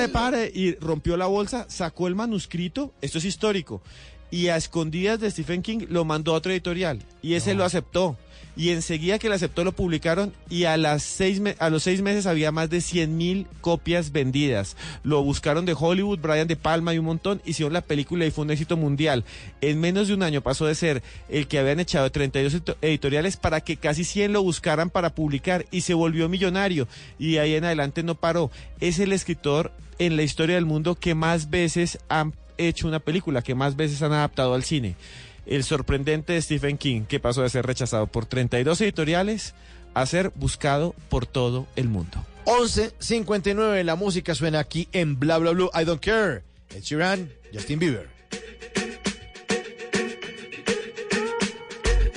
Se pare y rompió la bolsa, sacó el manuscrito, esto es histórico, y a escondidas de Stephen King lo mandó a otro editorial y ese lo aceptó. Y enseguida que lo aceptó lo publicaron y a, las seis a los seis meses había más de 100 mil copias vendidas. Lo buscaron de Hollywood, Brian De Palma y un montón, hicieron la película y fue un éxito mundial. En menos de un año pasó de ser el que habían echado de 32 edito- editoriales para que casi 100 lo buscaran para publicar y se volvió millonario y de ahí en adelante no paró. Es el escritor en la historia del mundo que más veces han hecho una película, que más veces han adaptado al cine. El sorprendente Stephen King, que pasó de ser rechazado por 32 editoriales a ser buscado por todo el mundo. 11.59, la música suena aquí en Bla Bla Blue. I don't care. Ed Sheeran, Justin Bieber.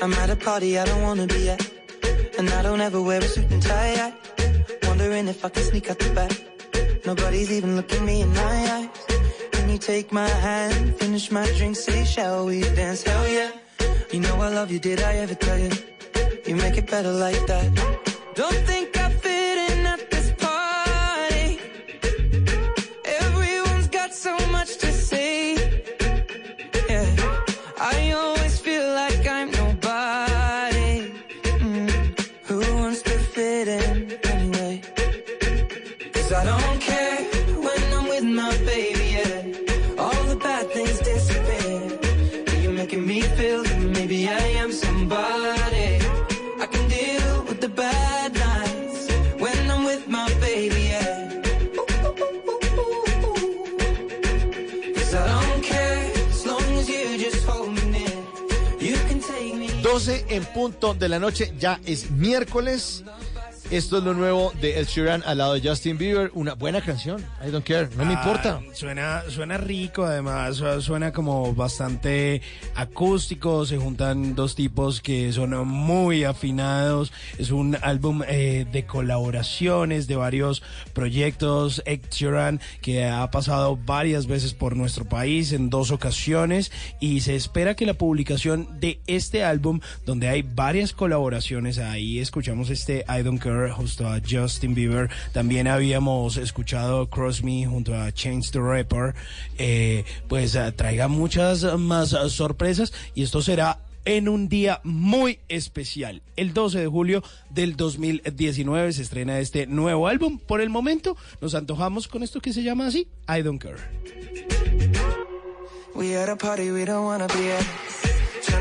I'm at a party I don't wanna be at. And I don't ever wear a suit and tie. I wondering if I can sneak out the back. Nobody's even looking me in my eyes. You take my hand, finish my drink, say, shall we dance? Hell yeah. You know I love you, did I ever tell you? You make it better like that. Don't think I fit in at this party. Everyone's got so much to say. Yeah. I always feel like I'm nobody. Mm. Who wants to fit in anyway? Cause I don't 12 en punto de la noche, ya es miércoles. Esto es lo nuevo de Ed Sheeran al lado de Justin Bieber. Una buena canción. I don't care. No me Ah, importa. Suena, suena rico, además, su- suena como bastante acústico. Se juntan dos tipos que son muy afinados. Es un álbum eh, de colaboraciones de varios proyectos. Ed Sheeran, que ha pasado varias veces por nuestro país en dos ocasiones. Y se espera que la publicación de este álbum, donde hay varias colaboraciones, ahí escuchamos este I Don't Care justo a Justin Bieber. También habíamos escuchado Cross Me junto a Change the Rapper. Eh, pues eh, traiga muchas más sorpresas y esto será en un día muy especial. El 12 de julio del 2019 se estrena este nuevo álbum. Por el momento nos antojamos con esto que se llama así, I Don't Care. We at a party we don't wanna be at.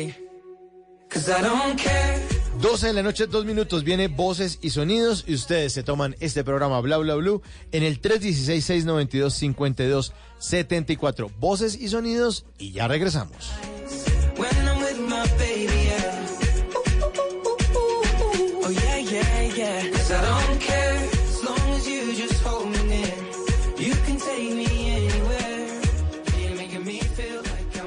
stay. Cause I don't care. 12 de la noche, dos minutos. Viene voces y sonidos y ustedes se toman este programa Bla Bla Blue en el 316-692-5274. Voces y sonidos y ya regresamos. When I'm with my baby,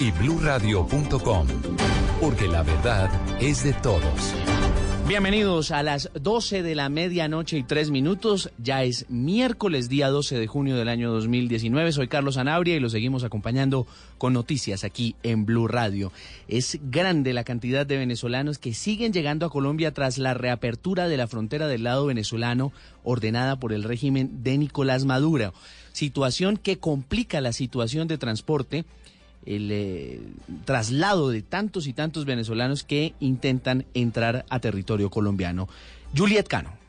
y bluradio.com, porque la verdad es de todos. Bienvenidos a las 12 de la medianoche y 3 minutos. Ya es miércoles, día 12 de junio del año 2019. Soy Carlos Anabria y lo seguimos acompañando con noticias aquí en Blue Radio. Es grande la cantidad de venezolanos que siguen llegando a Colombia tras la reapertura de la frontera del lado venezolano ordenada por el régimen de Nicolás Maduro. Situación que complica la situación de transporte el eh, traslado de tantos y tantos venezolanos que intentan entrar a territorio colombiano. Juliet Cano.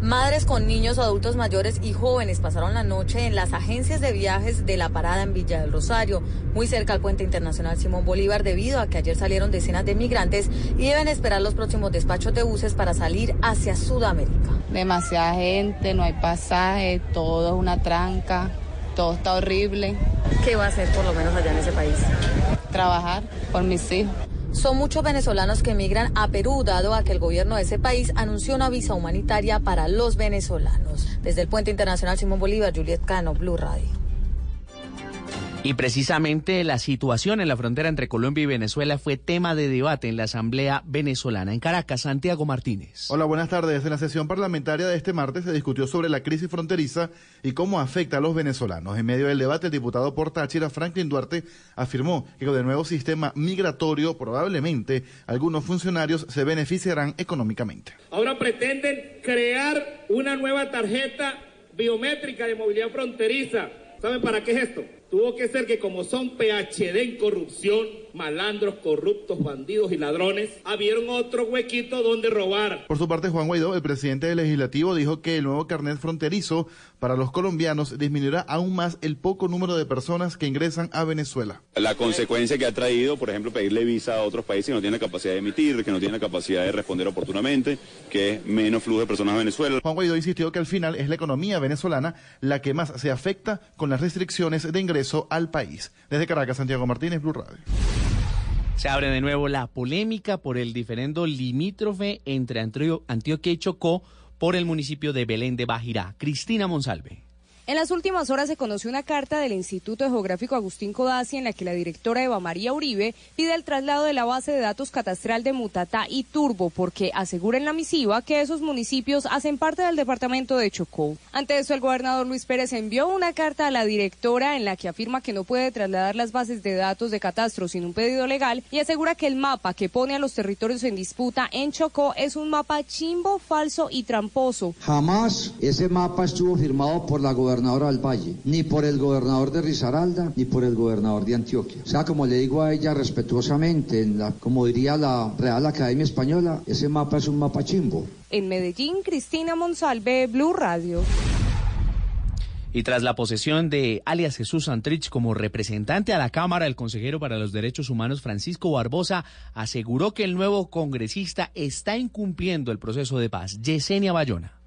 Madres con niños, adultos mayores y jóvenes pasaron la noche en las agencias de viajes de la parada en Villa del Rosario, muy cerca al puente internacional Simón Bolívar, debido a que ayer salieron decenas de migrantes y deben esperar los próximos despachos de buses para salir hacia Sudamérica. Demasiada gente, no hay pasaje, todo es una tranca todo está horrible. ¿Qué va a hacer por lo menos allá en ese país? Trabajar por mis hijos. Son muchos venezolanos que emigran a Perú, dado a que el gobierno de ese país anunció una visa humanitaria para los venezolanos. Desde el Puente Internacional Simón Bolívar, Juliet Cano, Blue Radio. Y precisamente la situación en la frontera entre Colombia y Venezuela fue tema de debate en la Asamblea Venezolana. En Caracas, Santiago Martínez. Hola, buenas tardes. En la sesión parlamentaria de este martes se discutió sobre la crisis fronteriza y cómo afecta a los venezolanos. En medio del debate, el diputado por Táchira, Franklin Duarte, afirmó que con el nuevo sistema migratorio probablemente algunos funcionarios se beneficiarán económicamente. Ahora pretenden crear una nueva tarjeta biométrica de movilidad fronteriza. ¿Saben para qué es esto? Tuvo que ser que como son PhD en corrupción, malandros, corruptos, bandidos y ladrones, abrieron otro huequito donde robar. Por su parte, Juan Guaidó, el presidente del legislativo, dijo que el nuevo carnet fronterizo para los colombianos disminuirá aún más el poco número de personas que ingresan a Venezuela. La consecuencia que ha traído, por ejemplo, pedirle visa a otros países que no tienen la capacidad de emitir, que no tienen la capacidad de responder oportunamente, que es menos flujo de personas a Venezuela. Juan Guaidó insistió que al final es la economía venezolana la que más se afecta con las restricciones de ingreso al país. Desde Caracas, Santiago Martínez, Blue Radio. Se abre de nuevo la polémica por el diferendo limítrofe entre Antioquia y Chocó por el municipio de Belén de Bajirá. Cristina Monsalve. En las últimas horas se conoció una carta del Instituto Geográfico Agustín Codazzi en la que la directora Eva María Uribe pide el traslado de la base de datos catastral de Mutatá y Turbo porque asegura en la misiva que esos municipios hacen parte del departamento de Chocó. Ante eso, el gobernador Luis Pérez envió una carta a la directora en la que afirma que no puede trasladar las bases de datos de catastro sin un pedido legal y asegura que el mapa que pone a los territorios en disputa en Chocó es un mapa chimbo, falso y tramposo. Jamás ese mapa estuvo firmado por la gobernadora gobernadora del Valle, ni por el gobernador de Risaralda, ni por el gobernador de Antioquia. O sea, como le digo a ella respetuosamente, en la, como diría la Real Academia Española, ese mapa es un mapa chimbo. En Medellín, Cristina Monsalve, Blue Radio. Y tras la posesión de alias Jesús Santrich como representante a la Cámara, el consejero para los Derechos Humanos Francisco Barbosa aseguró que el nuevo congresista está incumpliendo el proceso de paz. Yesenia Bayona.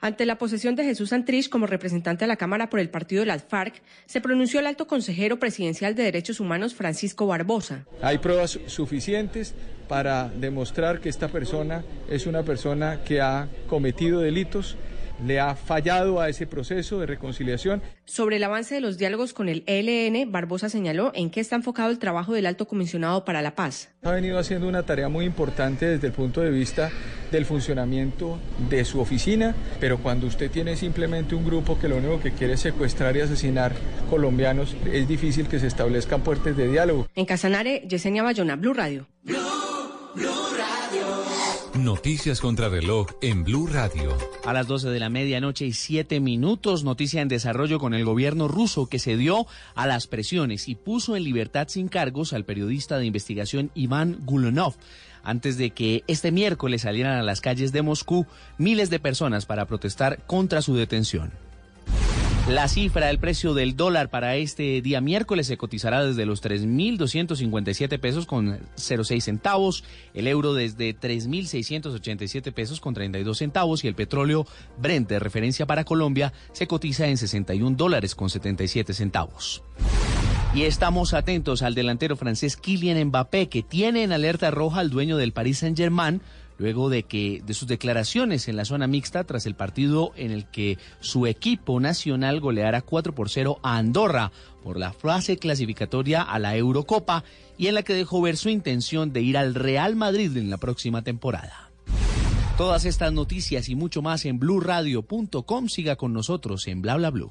Ante la posesión de Jesús Santrich como representante de la Cámara por el partido de las FARC, se pronunció el alto consejero presidencial de Derechos Humanos Francisco Barbosa. Hay pruebas suficientes para demostrar que esta persona es una persona que ha cometido delitos le ha fallado a ese proceso de reconciliación. Sobre el avance de los diálogos con el ELN, Barbosa señaló en qué está enfocado el trabajo del alto comisionado para la paz. Ha venido haciendo una tarea muy importante desde el punto de vista del funcionamiento de su oficina, pero cuando usted tiene simplemente un grupo que lo único que quiere es secuestrar y asesinar colombianos, es difícil que se establezcan puertas de diálogo. En Casanare, Yesenia Bayona, Blue Radio. Noticias contra reloj en Blue Radio. A las 12 de la medianoche y 7 minutos, noticia en desarrollo con el gobierno ruso que se dio a las presiones y puso en libertad sin cargos al periodista de investigación Iván Gulonov antes de que este miércoles salieran a las calles de Moscú miles de personas para protestar contra su detención. La cifra del precio del dólar para este día miércoles se cotizará desde los 3.257 pesos con 06 centavos, el euro desde 3.687 pesos con 32 centavos y el petróleo Brent de referencia para Colombia se cotiza en 61 dólares con 77 centavos. Y estamos atentos al delantero francés Kylian Mbappé que tiene en alerta roja al dueño del Paris Saint-Germain luego de que de sus declaraciones en la zona mixta tras el partido en el que su equipo nacional goleara 4 por 0 a Andorra por la fase clasificatoria a la Eurocopa y en la que dejó ver su intención de ir al Real Madrid en la próxima temporada. Todas estas noticias y mucho más en blurradio.com. Siga con nosotros en bla bla blue.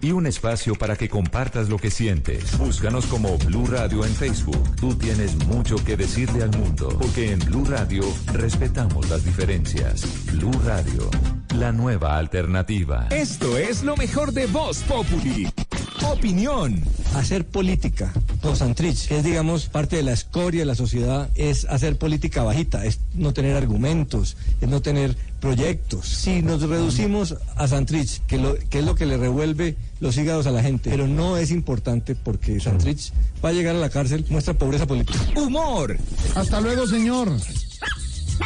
y un espacio para que compartas lo que sientes. Búscanos como Blue Radio en Facebook. Tú tienes mucho que decirle al mundo, porque en Blue Radio respetamos las diferencias. Blue Radio, la nueva alternativa. Esto es lo mejor de Voz Populi. Opinión. Hacer política por Santrich, que es digamos parte de la escoria de la sociedad, es hacer política bajita, es no tener argumentos, es no tener proyectos. Si nos reducimos a Santrich, que, lo, que es lo que le revuelve los hígados a la gente, pero no es importante porque Santrich va a llegar a la cárcel, muestra pobreza política. Humor. Hasta luego, señor.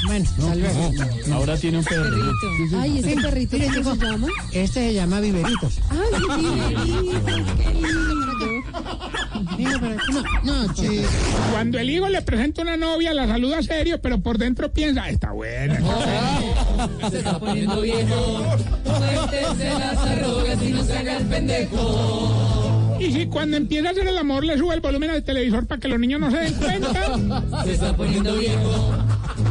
Bueno, hasta luego. Ahora tiene un perrito. Ay, ese perrito, ¿cómo se llama? Este se llama Viveritos. Ay, Viverito, qué lindo. No, no, chico. Cuando el hijo le presenta una novia, la saluda serio, pero por dentro piensa, está buena. Se está poniendo viejo. Cuéntese las arrugas y no se haga el pendejo. Y si cuando empieza a hacer el amor le sube el volumen al televisor para que los niños no se den cuenta. Se está poniendo viejo.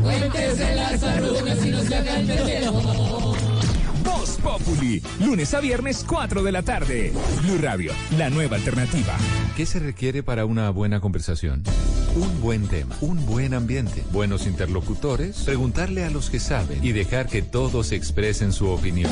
Cuéntese las arrugas y no se haga el pendejo. Voz Populi. Lunes a viernes, 4 de la tarde. Blue Radio, la nueva alternativa. ¿Qué se requiere para una buena conversación? Un buen tema, un buen ambiente, buenos interlocutores, preguntarle a los que saben y dejar que todos expresen su opinión.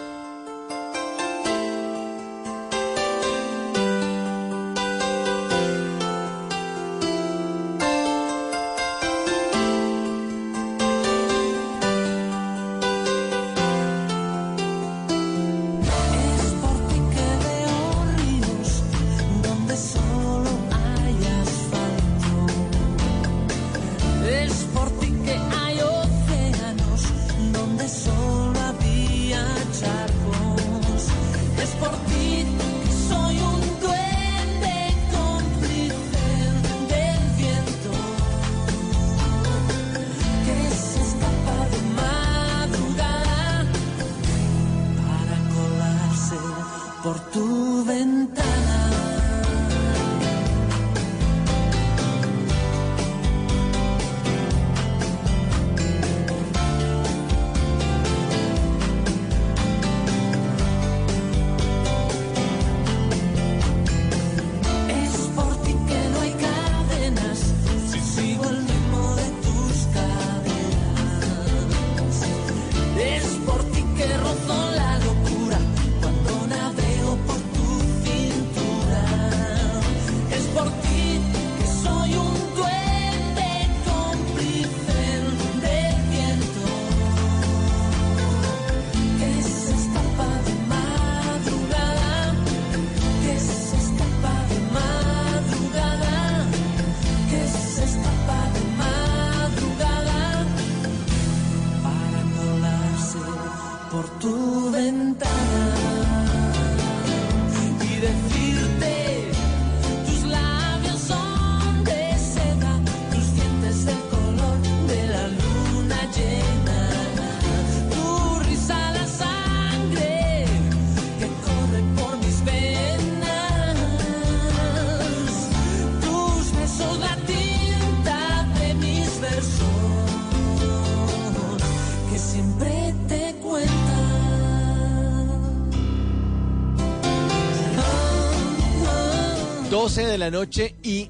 12 de la noche y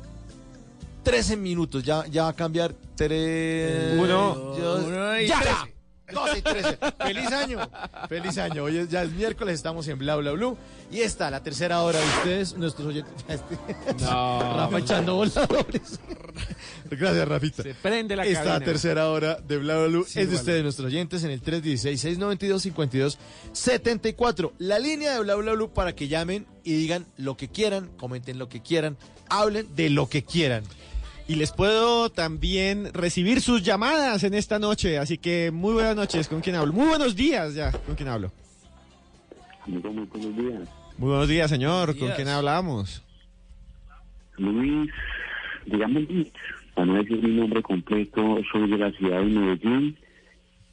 13 minutos. Ya, ya va a cambiar. Tres, Uno, dos- uno y ¡Ya! Trece. 12 y 13. ¡Feliz año! ¡Feliz año! Hoy es- ya es miércoles, estamos en Bla Bla Blue. Y esta, la tercera hora de ustedes, nuestros oyentes. No. Rafa echando voladores. Gracias, Rafita. Se prende la Esta cabina. tercera hora de Bla Bla Blue Sí, es de vale. ustedes, nuestros oyentes, en el 316-692-5274. La línea de Bla Bla Blue para que llamen y digan lo que quieran, comenten lo que quieran, hablen de lo que quieran. Y les puedo también recibir sus llamadas en esta noche. Así que muy buenas noches. ¿Con quién hablo? Muy buenos días ya. ¿Con quién hablo? Muy buenos días. Muy buenos días, señor. Buenos ¿Con días. quién hablamos? Luis, dígame Luis, para no decir mi nombre completo, soy de la ciudad de Medellín,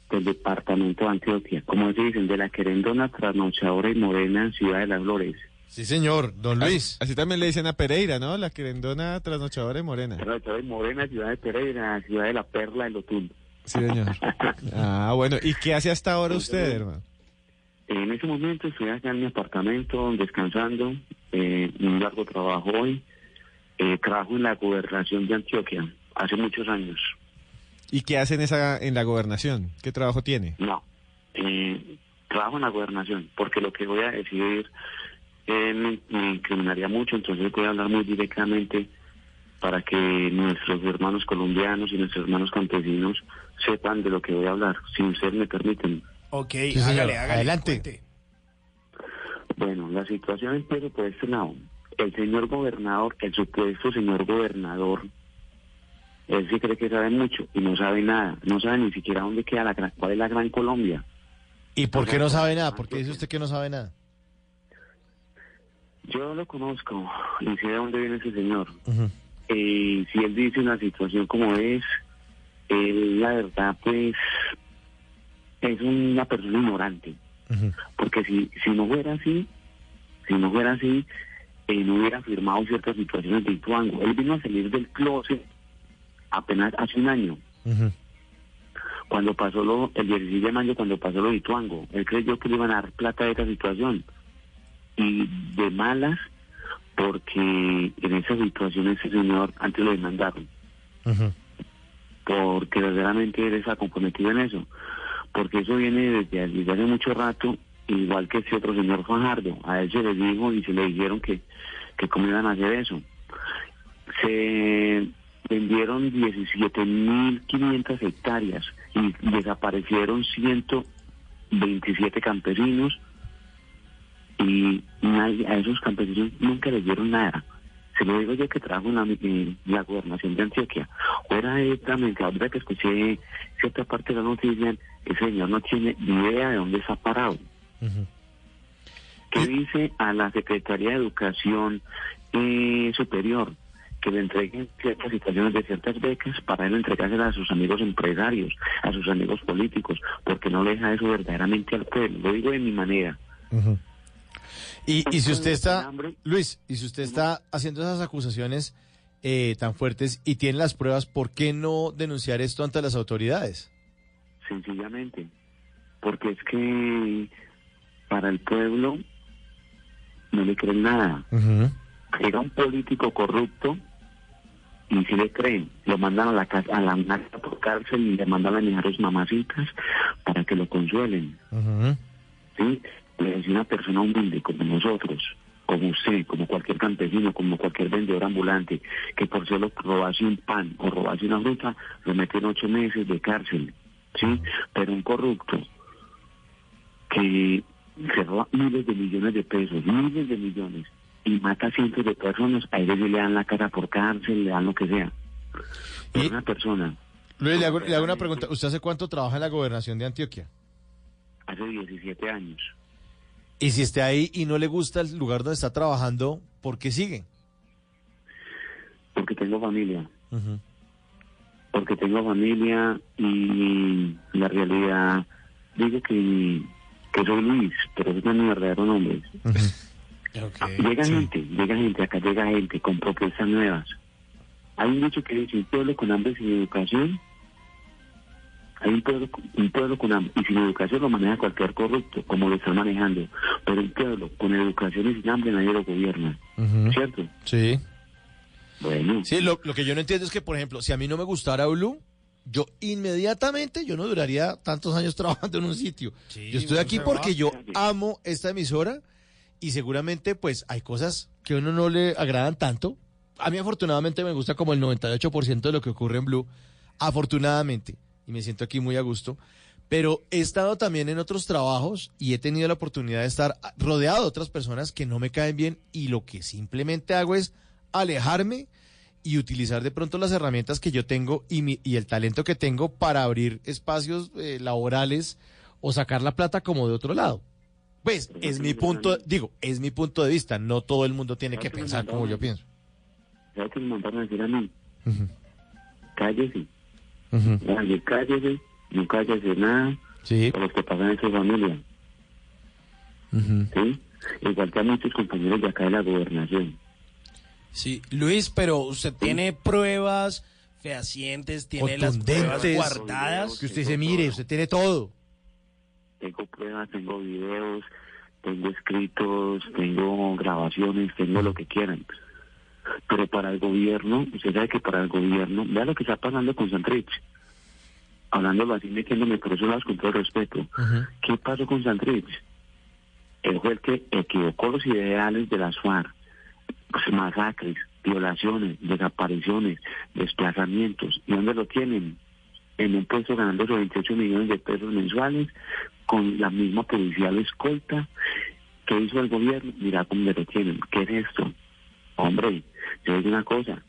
del departamento de Antioquia. Como se dicen, de la querendona trasnochadora y morena Ciudad de las Flores. Sí, señor, don Luis. Así, así también le dicen a Pereira, ¿no? La querendona trasnochadora y morena. Trasnochadora y morena, Ciudad de Pereira, Ciudad de la Perla de Lotul. Sí, señor. Ah, bueno. ¿Y qué hace hasta ahora usted, hermano? En ese momento estoy acá en mi apartamento descansando, eh, un largo trabajo hoy. Eh, trabajo en la gobernación de Antioquia hace muchos años. ¿Y qué hace en, esa, en la gobernación? ¿Qué trabajo tiene? No, eh, trabajo en la gobernación, porque lo que voy a decir eh, me, me incriminaría mucho, entonces voy a hablar muy directamente para que nuestros hermanos colombianos y nuestros hermanos campesinos sepan de lo que voy a hablar, si ustedes me permiten. Ok, señor. hágale, hágale. Adelante. Cuente. Bueno, la situación empieza por este lado. El señor gobernador, el supuesto señor gobernador, él sí cree que sabe mucho y no sabe nada. No sabe ni siquiera dónde queda la gran, cuál es la Gran Colombia. ¿Y por qué no sabe nada? ¿Por qué dice usted que no sabe nada? Yo lo conozco y sé de dónde viene ese señor. Eh, si él dice una situación como es, él la verdad pues es una persona ignorante. Porque si, si no fuera así, si no fuera así, eh, no hubiera firmado ciertas situaciones de Ituango. Él vino a salir del closet apenas hace un año. Cuando pasó lo, el 16 de mayo, cuando pasó lo de Ituango, él creyó que le iban a dar plata de esa situación. Y de malas, porque en esa situación ese señor antes lo demandaron. Porque verdaderamente él está comprometido en eso. Porque eso viene desde, desde hace mucho rato, igual que ese otro señor Fajardo. A él se le dijo y se le dijeron que, que cómo iban a hacer eso. Se vendieron 17.500 hectáreas y desaparecieron 127 campesinos y nadie, a esos campesinos nunca les dieron nada. Se lo digo yo que trabajo en la, la gobernación de Antioquia. Fuera directamente, ahora que escuché cierta parte de la noticia, ese señor no tiene ni idea de dónde está parado. ¿Qué dice a la Secretaría de Educación eh, Superior? Que le entreguen ciertas situaciones de ciertas becas para él entregárselas a sus amigos empresarios, a sus amigos políticos, porque no le deja eso verdaderamente al pueblo. Lo digo de mi manera. Y, y si usted está, Luis, y si usted está haciendo esas acusaciones eh, tan fuertes y tiene las pruebas, ¿por qué no denunciar esto ante las autoridades? sencillamente, porque es que para el pueblo no le creen nada. Llega un político corrupto y si le creen, lo mandan a la casa, a la por cárcel y le mandan a mirar a sus mamacitas para que lo consuelen. ¿sí? Le es una persona humilde como nosotros, como usted, como cualquier campesino, como cualquier vendedor ambulante, que por solo robarse un pan o robarse una fruta, lo meten ocho meses de cárcel, ¿sí? Pero un corrupto que se roba miles de millones de pesos, miles de millones, y mata a cientos de personas, a ellos le dan la cara por cárcel, le dan lo que sea. Pero una persona, Luis, le hago, le hago una pregunta. ¿Usted hace cuánto trabaja en la gobernación de Antioquia? hace 17 años, Y si está ahí y no le gusta el lugar donde está trabajando, ¿por qué sigue? porque tengo familia. porque tengo familia y la realidad digo que, que soy Luis, pero ese no es mi verdadero nombre. Llega gente, llega gente, acá llega gente con propuestas nuevas. Hay un dicho que dice, un pueblo con hambre sin educación, hay un pueblo, un pueblo con hambre y sin educación lo maneja cualquier corrupto, como lo está manejando, pero un pueblo con educación y sin hambre nadie lo gobierna, ¿cierto? Sí. Bueno. Sí, lo, lo que yo no entiendo es que, por ejemplo, si a mí no me gustara Blue, yo inmediatamente, yo no duraría tantos años trabajando en un sitio. yo estoy aquí porque yo amo esta emisora y seguramente pues hay cosas que a uno no le agradan tanto. A mí afortunadamente me gusta como el 98% de lo que ocurre en Blue, afortunadamente, y me siento aquí muy a gusto. Pero he estado también en otros trabajos y he tenido la oportunidad de estar rodeado de otras personas que no me caen bien y lo que simplemente hago es alejarme y utilizar de pronto las herramientas que yo tengo y, mi- y el talento que tengo para abrir espacios eh, laborales o sacar la plata como de otro lado. Pues es mi punto, digo, es mi punto de vista, no todo el mundo tiene que pensar como yo pienso. ¿Sabes qué me mandaron a decir a mí? Cállese. ujú. Oye, cállese. No cállese nada. Sí. Por los que pasan en su familia. ¿Sí? Igual que a muchos compañeros de acá de la gobernación. Sí, Luis, pero usted tiene pruebas fehacientes, tiene las pruebas guardadas. Que usted se mire, usted tiene todo. Tengo pruebas, tengo videos, tengo escritos, tengo grabaciones, tengo lo que quieran. Pero para el gobierno, usted sabe que para el gobierno, vea lo que está pasando con Santrich. Hablándolo así, metiéndome por esos lados con todo respeto. ¿Qué pasó con Santrich? Él fue el que equivocó los ideales de las FARC. Pues, masacres, violaciones, desapariciones, desplazamientos. ¿Y dónde lo tienen? En un puesto ganando esos 28 millones de pesos mensuales con la misma policial escolta. ¿Qué hizo el gobierno? Mira cómo le retienen. ¿Qué es esto? Hombre, digo una cosa.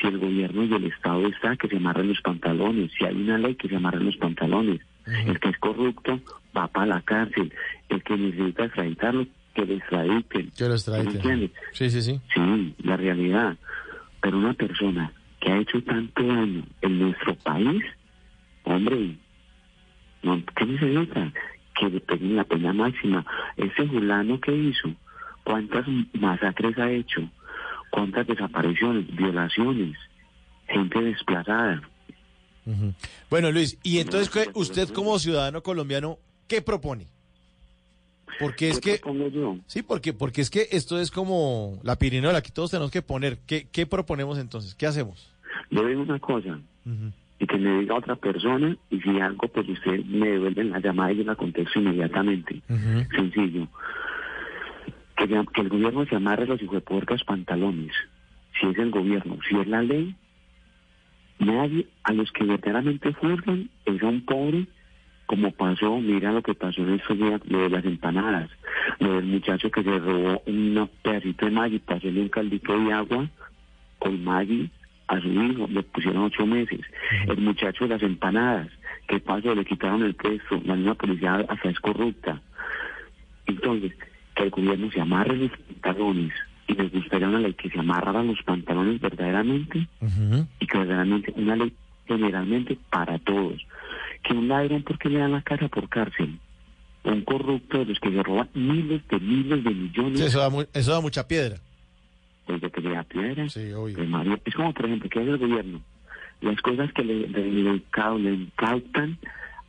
Si el gobierno y el Estado está, que se amarren los pantalones. Si hay una ley, que se amarren los pantalones. El que es corrupto va para la cárcel. El que necesita extraditarlo, que lo extraditen. Que lo ¿Sí extraditen. Sí, sí, sí. Sí, la realidad. Pero una persona que ha hecho tanto daño en nuestro país, hombre, no, ¿qué necesita? Que le peguen la pena máxima. Ese fulano que hizo, ¿cuántas masacres ha hecho? ¿Cuántas desapariciones, violaciones? Gente desplazada. Ujú. Bueno, Luis, y entonces ¿qué- usted como ciudadano colombiano, ¿qué propone? Porque es que sí, porque porque es que esto es como la pirinola que todos tenemos que poner. ¿Qué, qué proponemos entonces? ¿Qué hacemos? Yo digo una cosa, Ujú. y que me diga otra persona, y si algo, pues usted me devuelve la llamada y yo la contesto inmediatamente. Sencillo. Que, el gobierno se amarre los hijuepuercas pantalones. Si es el gobierno, si es la ley, nadie, a los que verdaderamente juzgan es a un pobre, como pasó, mira lo que pasó en estos días, lo de las empanadas, lo del muchacho que se robó un pedacito de Maggi para hacerle un caldito de agua con Maggi a su hijo, le pusieron ocho meses. El muchacho de las empanadas, ¿qué pasó? Le quitaron el puesto, la misma policía hasta es corrupta. Entonces, que el gobierno se amarre los pantalones, y me gustaría una ley que se amarrara los pantalones verdaderamente, y que verdaderamente una ley generalmente para todos. Que un ladrón, ¿por qué le dan la cara por cárcel? Un corrupto de los que se roban miles de miles de millones Sí, eso, da mu- eso da mucha piedra. desde que le da piedra. María. Es como, por ejemplo, ¿qué hace el gobierno? Las cosas que le, le, le incautan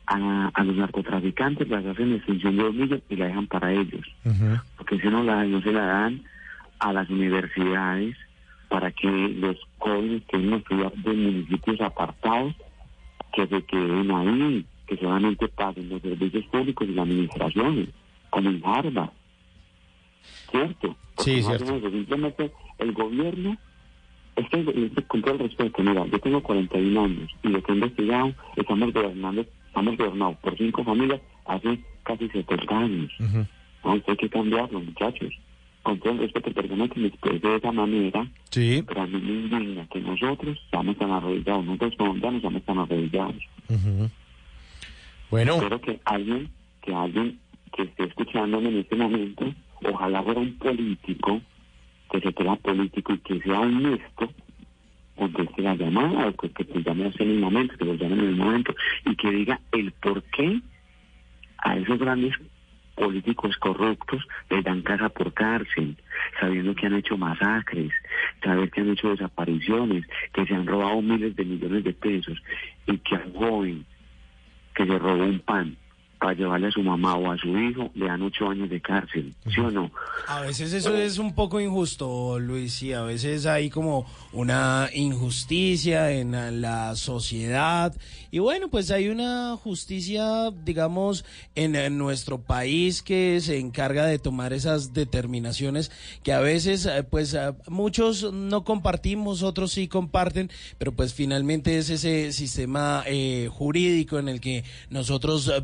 a, a los narcotraficantes las hacen en extensión de millones y la dejan para ellos. Porque si no, la, no se la dan a las universidades para que los jóvenes que vienen a estudiar de municipios apartados que se queden ahí, que solamente paguen los servicios públicos y las administraciones, como en Harvard. ¿Cierto? Sí, Porque no cierto. eso, Simplemente el gobierno, es que con todo el respeto, mira, yo tengo 41 años y lo que he investigado, estamos gobernando, estamos gobernados por cinco familias hace casi 70 años. No, esto hay que cambiarlo, muchachos. Con todo el respeto, perdona que me exprese de esa manera, Sí. pero a mí me indigna que nosotros estamos tan arrodillados, nosotros colombianos estamos tan arrodillados. Bueno. Espero que alguien, que alguien que esté escuchándome en este momento, ojalá fuera un político, que se crea político y que sea honesto, conteste la llamada, o que, que te llame en el momento, que lo llame en el momento, y que diga el por qué a esos grandes políticos corruptos les dan casa por cárcel, sabiendo que han hecho masacres, saber que han hecho desapariciones, que se han robado miles de millones de pesos, y que a un joven que se robó un pan para llevarle a su mamá o a su hijo, le dan ocho años de cárcel, ¿sí o no? A veces eso es un poco injusto, Luis, y a veces hay como una injusticia en la- sociedad. Y bueno, pues hay una justicia, digamos, en, en nuestro país que se encarga de tomar esas determinaciones que a veces, eh, pues eh, muchos no compartimos, otros sí comparten, pero pues finalmente es ese sistema eh, jurídico en el que nosotros eh,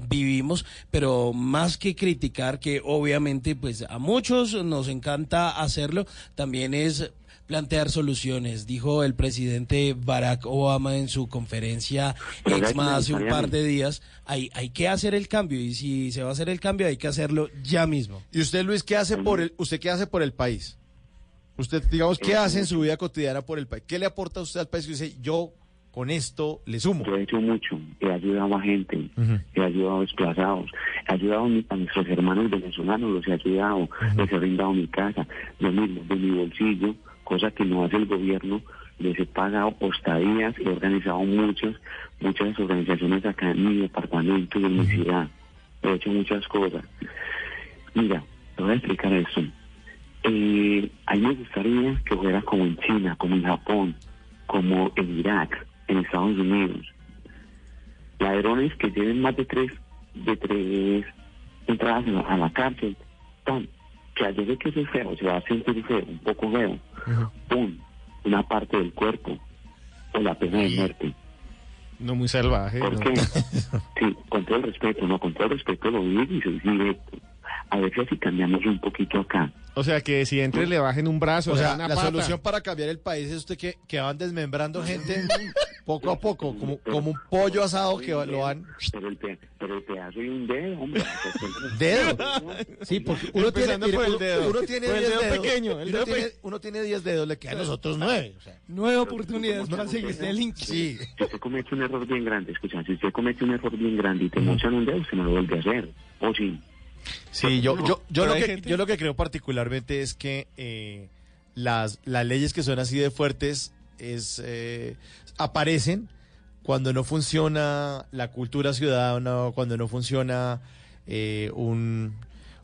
pero más que criticar, que obviamente pues a muchos nos encanta hacerlo, también es plantear soluciones, dijo el presidente Barack Obama en su conferencia EXMA hace un par de días. Hay, hay que hacer el cambio y si se va a hacer el cambio hay que hacerlo ya mismo. ¿Y usted, Luis, qué hace por el, usted qué hace por el país? Usted, digamos, ¿qué hace en su vida cotidiana por el país? ¿Qué le aporta usted al país? Que dice, yo con esto le sumo. Yo he hecho mucho, he ayudado a gente, he ayudado a desplazados, he ayudado a, nuestros hermanos venezolanos, los he ayudado, les he brindado mi casa, yo mismo, de mi bolsillo, cosa que no hace el gobierno, les he pagado estadías, he organizado muchas, muchas organizaciones acá en mi departamento y en mi ciudad, he hecho muchas cosas. Mira, te voy a explicar esto. Eh, a mí me gustaría que fuera como en China, como en Japón, como en Irak, en Estados Unidos. Ladrones que tienen más de tres, de tres entradas a la, a la cárcel, ¡pum! que al que eso es feo, se va a sentir feo, un poco feo, ¡pum! una parte del cuerpo, o la pena de muerte. No muy salvaje. ¿Por no. qué? Sí, con todo el respeto, no, con todo el respeto lo digo y soy directo. A veces si cambiamos un poquito acá, O sea, que si entre le bajen un brazo, O sea, una la pata. solución para cambiar el país es usted que, que van desmembrando gente poco a poco, como, como un pollo asado que lo van... pero el, pe- pero el pedazo de un dedo, hombre. ¿Dedo? Sí, porque uno tiene, mire, por el uno, dedo. uno tiene Por el 10 dedo dedos. pequeño, el uno, dedo tiene, pe- uno tiene 10 dedos, le quedan los otros 9. Nueve oportunidades para seguir. Sí. Si usted comete un error bien grande, escucha, si usted comete un error bien grande y te mochan un dedo, usted no lo vuelve a hacer. O sí. Sí, yo, yo, yo, Pero lo que, gente- yo lo que creo particularmente es que eh, las, las leyes que son así de fuertes es, eh, aparecen cuando no funciona la cultura ciudadana, cuando no funciona eh, un,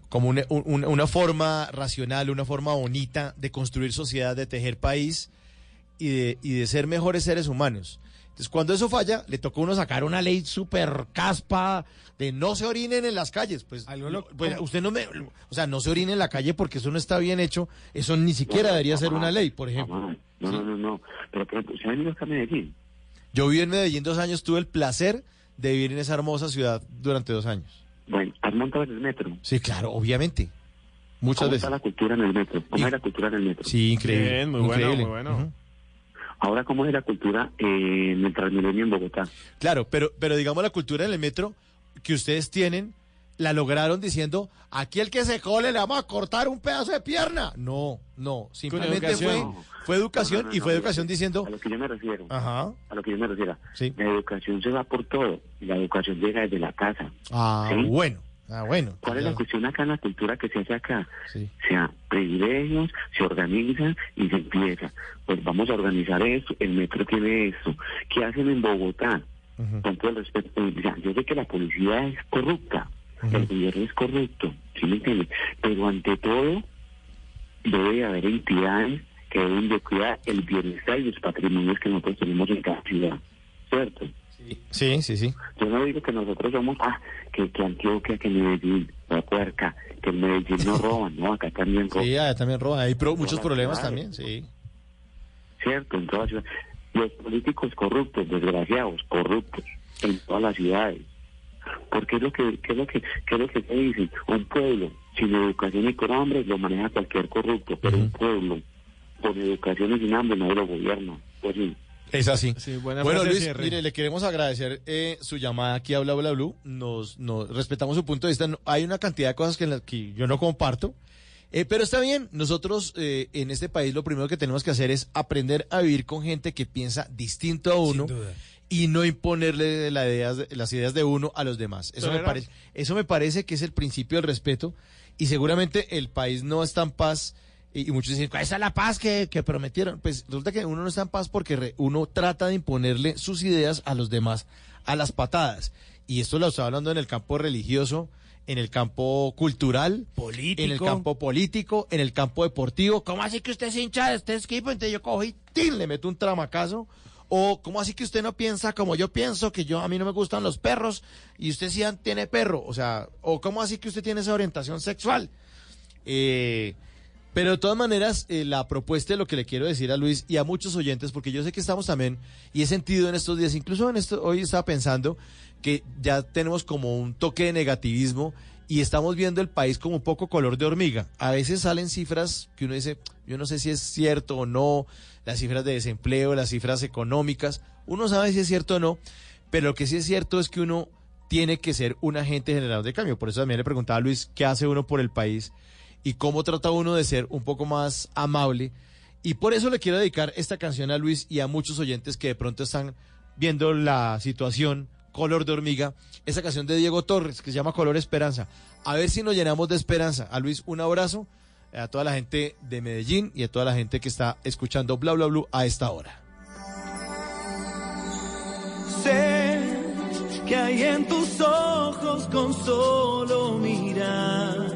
como una, un- una forma racional, una forma bonita de construir sociedad, de tejer país y de, y de ser mejores seres humanos. Entonces, cuando eso falla, le toca a uno sacar una ley súper caspa de no se orinen en las calles. Pues, pues, usted no me, o sea, no se orine en la calle porque eso no está bien hecho. Eso ni siquiera debería ser una ley, por ejemplo. No, no, no, no. Pero, por ejemplo, ¿usted ha venido acá a Medellín? Yo viví en Medellín dos años, tuve el placer de vivir en esa hermosa ciudad durante dos años. Bueno, ¿has montado en el metro? Sí, claro, obviamente. Muchas ¿Cómo veces. está la cultura en el metro? ¿Cómo es la cultura en el metro? Sí, increíble. Bien, muy bueno, muy bueno. Ahora, ¿cómo es la cultura eh, en el Transmilenio en Bogotá? Claro, pero, pero digamos la cultura en el metro que ustedes tienen, la lograron diciendo, aquí el que se cole le vamos a cortar un pedazo de pierna. No, no, simplemente fue, educación. fue educación No, no, no, y fue no, educación diciendo, A lo que yo me refiero. ajá, A lo que yo me refiero. Sí. La educación se va por todo. La educación llega desde la casa. ah, ¿Sí? bueno, ah, bueno. ¿Cuál es la cuestión acá en la cultura que se hace acá? Sí. O sea, privilegios, se organiza y se empieza. Pues vamos a organizar esto, el metro tiene esto. ¿Qué hacen en Bogotá? Con todo el respeto, o sea, yo sé que la policía es corrupta, el gobierno es corrupto, ¿sí me entiendes? Pero ante todo, debe haber entidades que deben de cuidar el bienestar y los patrimonios que nosotros tenemos en cada ciudad, ¿cierto? Sí, sí, sí. Yo no digo que nosotros somos, ah, que, que Antioquia, que Medellín, la puerca, que en Medellín no roban, no, acá también roban. Sí, allá también roban, hay pro- muchos problemas también, sí. Cierto, en todas las ciudades. Los políticos corruptos, desgraciados, corruptos, en todas las ciudades. Porque es lo que, es lo que, es lo que se dice, un pueblo sin educación y con hambre lo maneja cualquier corrupto, pero un pueblo con educación y sin hambre nadie lo gobierna. Pues sí. Es así. buena bueno, Luis, cierre. mire, le queremos agradecer eh, su llamada aquí a Bla Bla Blue. Nos, nos respetamos su punto de vista. No- hay una cantidad de cosas que, en las que yo no comparto. Eh, pero está bien, nosotros eh, en este país lo primero que tenemos que hacer es aprender a vivir con gente que piensa distinto a uno y no imponerle la ideas de- las ideas de uno a los demás. Eso me, parece, eso me parece que es el principio del respeto y seguramente el país no está en paz y, y muchos dicen, ¿cuál es la paz que, que prometieron? Pues resulta que uno no está en paz porque re- uno trata de imponerle sus ideas a los demás a las patadas. y esto lo estoy hablando en el campo religioso, en el campo cultural, Político. en el campo político, en el campo deportivo. ¿Cómo así que usted es hincha de este equipo? Entonces yo cojo y le meto un tramacazo. O ¿cómo así que usted no piensa como yo pienso, que yo a mí no me gustan los perros y usted sí tiene perro? O sea, o ¿cómo así que usted tiene esa orientación sexual? Eh, pero de todas maneras, eh, la propuesta de lo que le quiero decir a Luis y a muchos oyentes, porque yo sé que estamos también, y he sentido en estos días, incluso en hoy estaba pensando que ya tenemos como un toque de negativismo y estamos viendo el país como un poco color de hormiga. A veces salen cifras que uno dice, yo no sé si es cierto o no, las cifras de desempleo, las cifras económicas, uno sabe si es cierto o no, pero lo que sí es cierto es que uno tiene que ser un agente generador de cambio. Por eso también le preguntaba a Luis, ¿qué hace uno por el país? Y cómo trata uno de ser un poco más amable. Y por eso le quiero dedicar esta canción a Luis y a muchos oyentes que de pronto están viendo la situación color de hormiga. Esa canción de Diego Torres que se llama Color Esperanza. A ver si nos llenamos de esperanza. A Luis, un abrazo a toda la gente de Medellín y a toda la gente que está escuchando Bla Bla Blue a esta hora. Sé que hay en tus ojos con solo mirar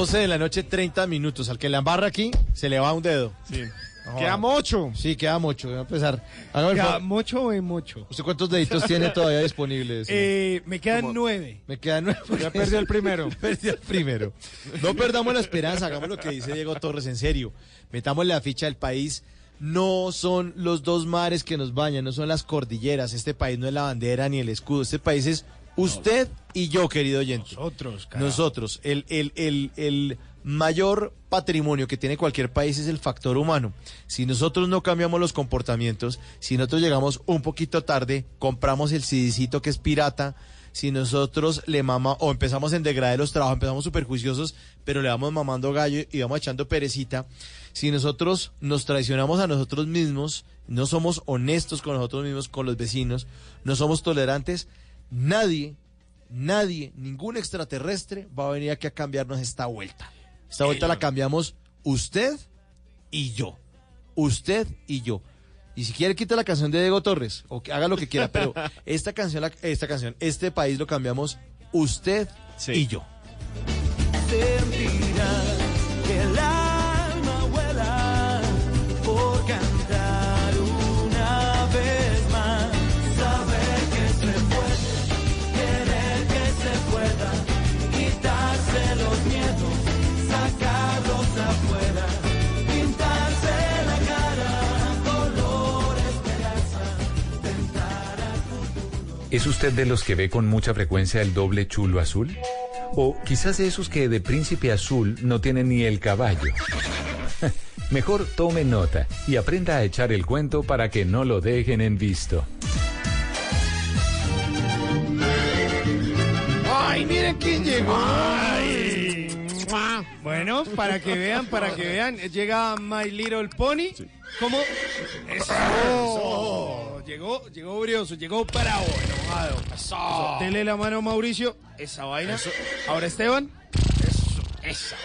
12 de la noche, 30 minutos. Al que le embarra aquí, se le va un dedo. Sí. No, Queda mocho. Sí, queda mucho. Voy a empezar. Hágame el Ya, favor. mucho y mucho. ¿Usted cuántos deditos tiene todavía disponibles? Eh, me quedan nueve. Me quedan nueve. Ya perdió el primero. Perdí el primero. No perdamos la esperanza, hagamos lo que dice Diego Torres, en serio. Metamos la ficha del país. No son los dos mares que nos bañan, no son las cordilleras. Este país no es la bandera ni el escudo. Este país es usted y yo, querido oyente. Nosotros, carajo. Nosotros. El, el, el, el mayor patrimonio que tiene cualquier país es el factor humano. Si nosotros no cambiamos los comportamientos, si nosotros llegamos un poquito tarde, compramos el CDcito que es pirata, si nosotros le mama o empezamos en degradar los trabajos, empezamos súper juiciosos, pero le vamos mamando gallo y vamos echando perecita, si nosotros nos traicionamos a nosotros mismos, no somos honestos con nosotros mismos, con los vecinos, no somos tolerantes, nadie, nadie, ningún extraterrestre va a venir aquí a cambiarnos esta vuelta. Esta vuelta la cambiamos usted y yo. Usted y yo. Y si quiere quita la canción de Diego Torres o que haga lo que quiera, pero esta canción, la- esta canción, este país lo cambiamos usted y yo. ¿Es usted de los que ve con mucha frecuencia el doble chulo azul? O quizás de esos que de príncipe azul no tienen ni el caballo. Mejor tome nota y aprenda a echar el cuento para que no lo dejen en visto. ¡Ay, miren quién llegó! Bueno, para que vean, para que vean, llega My Little Pony. ¿Cómo? Eso. Eso. Llegó, llegó brioso, llegó bravo, enojado. Eso. Dele la mano a Mauricio. Esa vaina. Ahora Esteban. Eso, esa.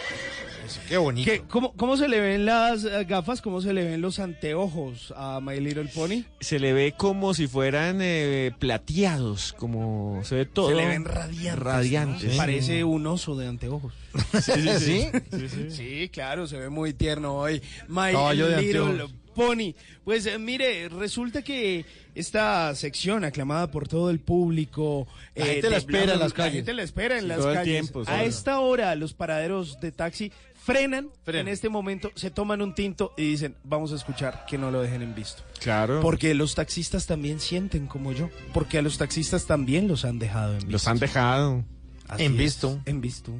Qué bonito. ¿Qué- cómo, ¿Cómo se le ven las eh, gafas? ¿Cómo se le ven los anteojos a My Little Pony? Se le ve como si fueran eh, plateados, como se ve todo. Se le ven radiantes. Radiantes. ¿no? Parece un oso de anteojos. Sí, sí, sí. ¿Sí? Sí, Sí, claro, se ve muy tierno hoy. My Caballo Little. Pony. Pues eh, mire, resulta que esta sección aclamada por todo el público. eh, La gente la espera en las La calles. gente la espera en Sí, las calles. tiempo, a esta hora, los paraderos de taxi frenan, Frenan. en este momento, se toman un tinto y dicen, vamos a escuchar que no lo dejen en visto. Claro. Porque los taxistas también sienten como yo. Porque a los taxistas también los han dejado en visto. Los han dejado. Así En es, visto. En visto.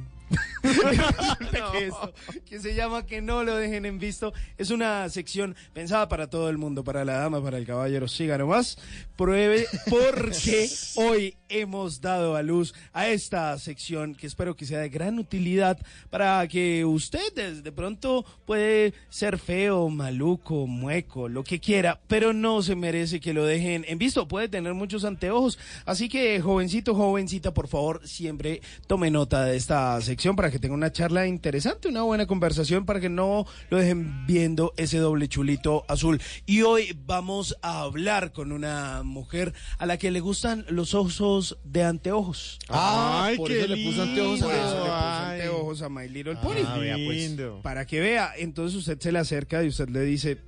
Resulta que esto, que se llama Que no lo dejen en visto, es una sección pensada para todo el mundo, para la dama, para el caballero, siga nomás, pruebe, porque hoy hemos dado a luz a esta sección que espero que sea de gran utilidad para que usted de, de pronto puede ser feo, maluco, mueco, lo que quiera, pero no se merece que lo dejen en visto, puede tener muchos anteojos, así que jovencito, jovencita, por favor, siempre tome nota de esta sección para que tenga una charla interesante, una buena conversación, para que no lo dejen viendo ese doble chulito azul. Y hoy vamos a hablar con una mujer a la que le gustan los osos de anteojos. Ah, Ay, por qué eso le puso anteojos Por a eso le puso anteojos a My Little Ah, Pony. vea, pues. Para que vea, entonces usted se le acerca y usted le dice,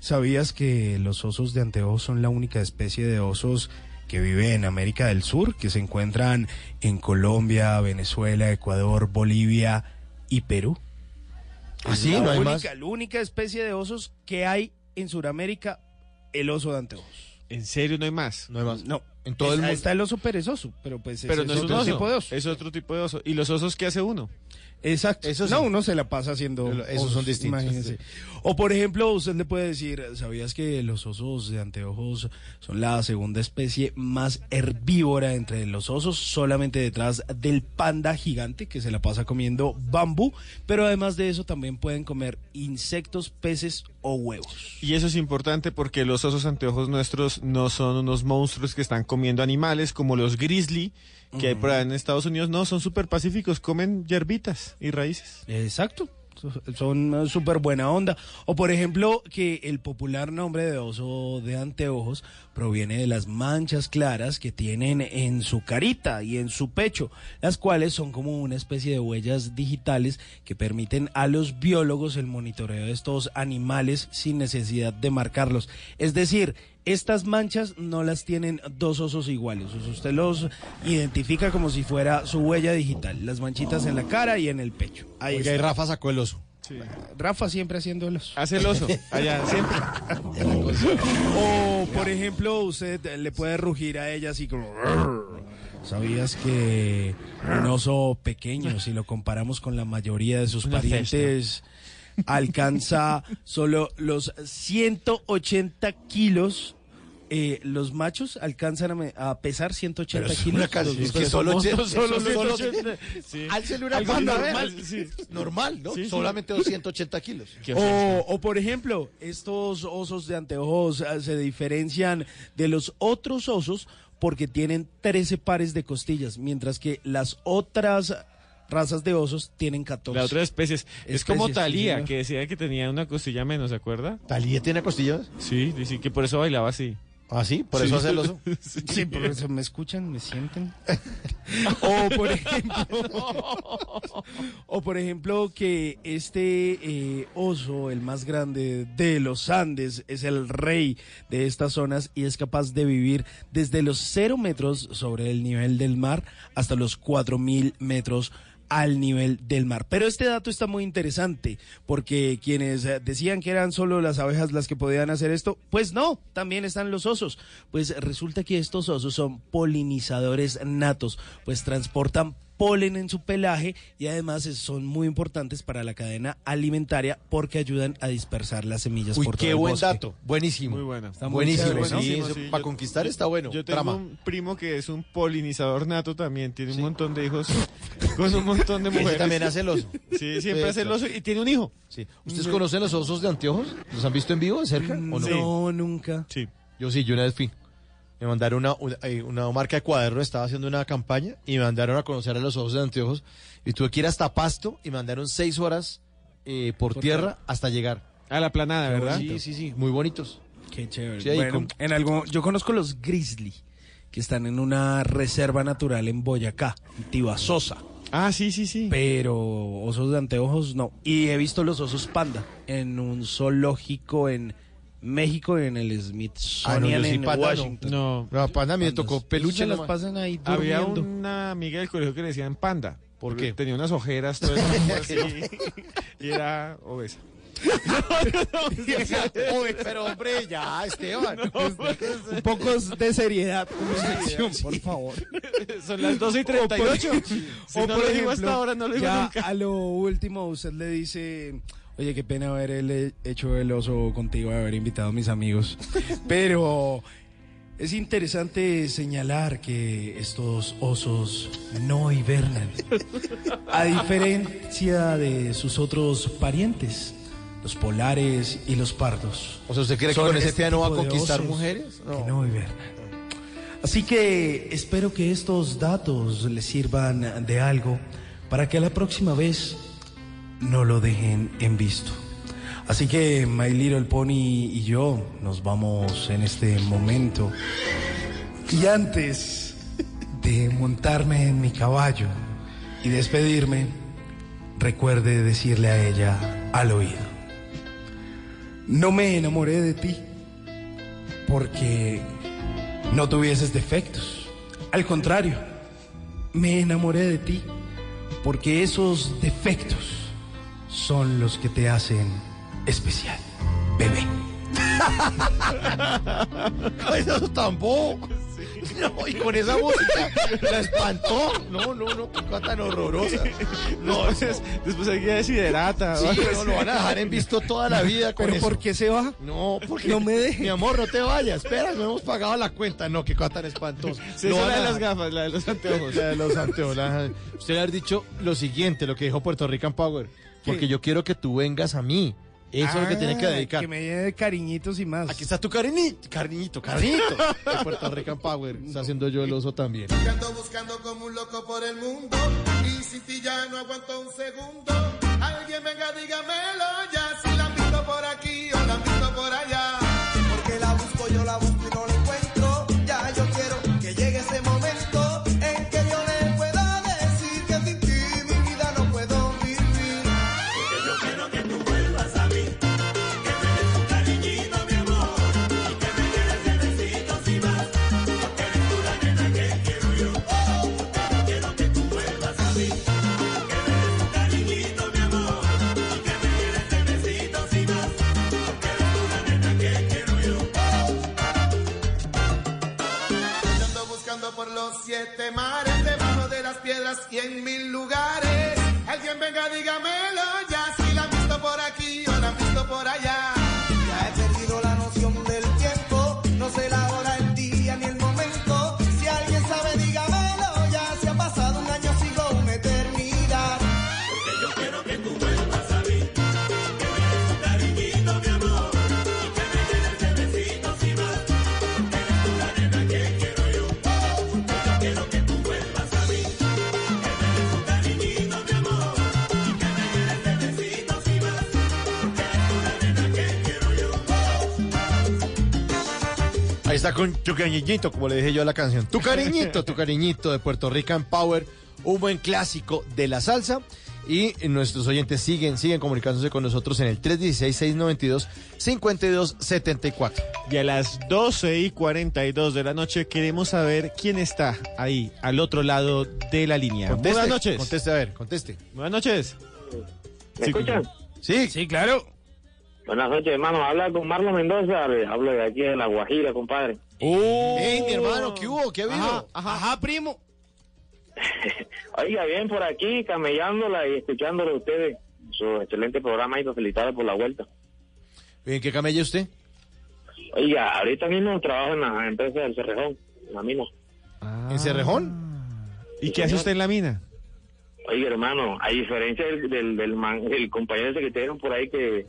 ¿sabías que los osos de anteojos son la única especie de osos que vive en América del Sur, que se encuentran en Colombia, Venezuela, Ecuador, Bolivia y Perú? ¿Ah, Es sí? la ¿No hay única, más? la única especie de osos que hay en Sudamérica, el oso de anteojos. ¿En serio no hay más? No hay más. No, En todo es- el mundo. está el oso perezoso, pero pues Pero no es otro oso. tipo de oso. Es otro tipo de oso. ¿Y los osos qué hace uno? Exacto. Eso sí. No, uno se la pasa haciendo. Esos osos, son distintos. imagínese. O por ejemplo, usted le puede decir, ¿sabías que los osos de anteojos son la segunda especie más herbívora entre los osos, solamente detrás del panda gigante que se la pasa comiendo bambú? Pero además de eso también pueden comer insectos, peces o huevos. Y eso es importante porque los osos anteojos nuestros no son unos monstruos que están comiendo animales como los grizzly que hay por ahí en Estados Unidos. No, son súper pacíficos, comen hierbitas y raíces. Exacto. Son eh, súper buena onda. O por ejemplo, que el popular nombre de oso de anteojos proviene de las manchas claras que tienen en su carita y en su pecho, las cuales son como una especie de huellas digitales que permiten a los biólogos el monitoreo de estos animales sin necesidad de marcarlos. Es decir, estas manchas no las tienen dos osos iguales. O sea, usted los identifica como si fuera su huella digital. Las manchitas en la cara y en el pecho. Ahí Oiga, y está. Rafa sacó el oso. Rafa siempre haciendo el oso. Hace el oso, allá, siempre. O, por ejemplo, usted le puede rugir a ella así como... ¿Sabías que un oso pequeño, si lo comparamos con la mayoría de sus Una parientes, alcanza solo los 180 kilos? Eh, los machos alcanzan a, pesar 180 Pero kilos. Los- es que solo, solo, solo, los- solo- Sí. Álcele una Algo panda, normal. Normal, ¿no? Sí. Solamente 280 kilos. O, o, por ejemplo, estos osos de anteojos ah, se diferencian de los otros osos porque tienen 13 pares de costillas, mientras que las otras razas de osos tienen 14. La otra especie es, es como sí, Talía, que decía que tenía una costilla menos, ¿se acuerda? ¿Talía tiene costillas? Sí, dice que por eso bailaba así. ¿Ah, sí? ¿Por Sí. eso hace el oso? Sí, por eso me escuchan, me sienten. o por ejemplo, o por ejemplo que este eh, oso, el más grande de los Andes, es el rey de estas zonas y es capaz de vivir desde los cero metros sobre el nivel del mar hasta los cuatro mil metros al nivel del mar. Pero este dato está muy interesante porque quienes eh, decían que eran solo las abejas las que podían hacer esto, pues no, también están los osos. Pues resulta que estos osos son polinizadores natos, pues transportan polen en su pelaje y además son muy importantes para la cadena alimentaria porque ayudan a dispersar las semillas Uy, por todo qué el buen bosque. dato. Buenísimo. Muy bueno. Está muy Buenísimo. sí, Buenísimo, eso sí, para yo- conquistar está bueno. Yo tengo Trama. un primo que es un polinizador nato también, tiene un montón de hijos con un montón de Ese mujeres. también hace el oso. Sí, siempre Sí, hace el oso y tiene un hijo. Sí. ¿Ustedes conocen los osos de anteojos? ¿Los han visto en vivo, de cerca? ¿O no? No, nunca. Sí. Yo sí, yo una vez fui. Me mandaron una, una, eh, una marca de cuaderno, estaba haciendo una campaña y me mandaron a conocer a los ojos de anteojos. Y tuve que ir hasta Pasto y me mandaron seis horas eh, por, tierra hasta llegar. A la planada, ¿verdad? Sí, sí, sí, muy bonitos. Qué chévere. Sí, bueno, con- en algo, yo conozco los grizzly, que están en una reserva natural en Boyacá, en Tibasosa. Ah, sí, sí, sí. Pero osos de anteojos no. Y he visto los osos panda en un zoológico en México, en el Smithsonian Ah, no, sí, en panda no. Washington. No. No, panda, a mí me tocó peluche. se las pasan ahí Había durmiendo. una amiga del colegio que le decían panda. ¿Por porque qué? Tenía unas ojeras, todo eso así, y era obesa. Uy, pero hombre, ya, Esteban. Un poco de seriedad, conversación, por favor. Son las 12 y 38. Si O no por lo digo ejemplo, hasta ahora, no lo digo ya nunca. a lo último usted le dice, oye, qué pena haber hecho el oso contigo, haber invitado a mis amigos. Pero es interesante señalar que estos osos no hibernan. A diferencia de sus otros parientes, los polares y los pardos. O sea, ¿usted cree que Son con ese este piano va a conquistar mujeres? Que no hibernan. Así que espero que estos datos les sirvan de algo para que la próxima vez no lo dejen en visto. Así que My Little Pony y yo nos vamos en este momento. Y antes de montarme en mi caballo y despedirme, recuerde decirle a ella al oído. No me enamoré de ti porque no tuvieses defectos. Al contrario, me enamoré de ti porque esos defectos son los que te hacen especial, bebé. Eso tan bobo. No, y con esa música la espantó. No, no, no, qué cosa tan horrorosa. No, después, después hay que desiderata. Sí, no, lo van a dejar en visto toda la vida con ¿Pero eso. por qué se va? No, porque No me deje. Mi amor, no te vayas. Espera, no hemos pagado la cuenta. No, qué cosa tan espantosa. Sí, van la de las gafas, la de los anteojos. La de los anteojos. la- Usted le ha dicho lo siguiente, lo que dijo Puerto Rican Power. Porque yo quiero que tú vengas a mí. Eso es lo que tiene que Ah, dedicar. Que me llene de cariñitos y más. Aquí está tu cariñito, cariñito, cariñito. De Puerto Rican Power. Está haciendo yo el oso también. Ando buscando como un loco por el mundo y sin ti ya no aguanto un segundo. Alguien venga, dígamelo con tu cariñito, como le dije yo a la canción. Tu cariñito, tu cariñito de Puerto Rican Power, un buen clásico de la salsa. Y nuestros oyentes siguen, siguen comunicándose con nosotros en el 316-692-5274. Y a las 12 y 42 de la noche queremos saber quién está ahí, al otro lado de la línea. Conteste, Buenas noches. Conteste, a ver, conteste. Buenas noches. ¿Me escuchan? Sí. Sí, claro. Buenas noches, hermano. Habla con Marlon Mendoza. Hablo de aquí de La Guajira, compadre. ¡Ey, mi hermano! ¿Qué hubo? ¿Qué ha habido? Ajá, ajá, primo. Oiga, bien por aquí, camellándola y escuchándolo a ustedes. Su excelente programa y felicitarlos por la vuelta. ¿En qué camella usted? Oiga, ahorita mismo trabajo en la empresa del Cerrejón, en la mina. ¿En Cerrejón? ¿Y qué hace usted en la mina? Oiga, hermano, a diferencia del, del, del, man- del compañero ese que te por ahí que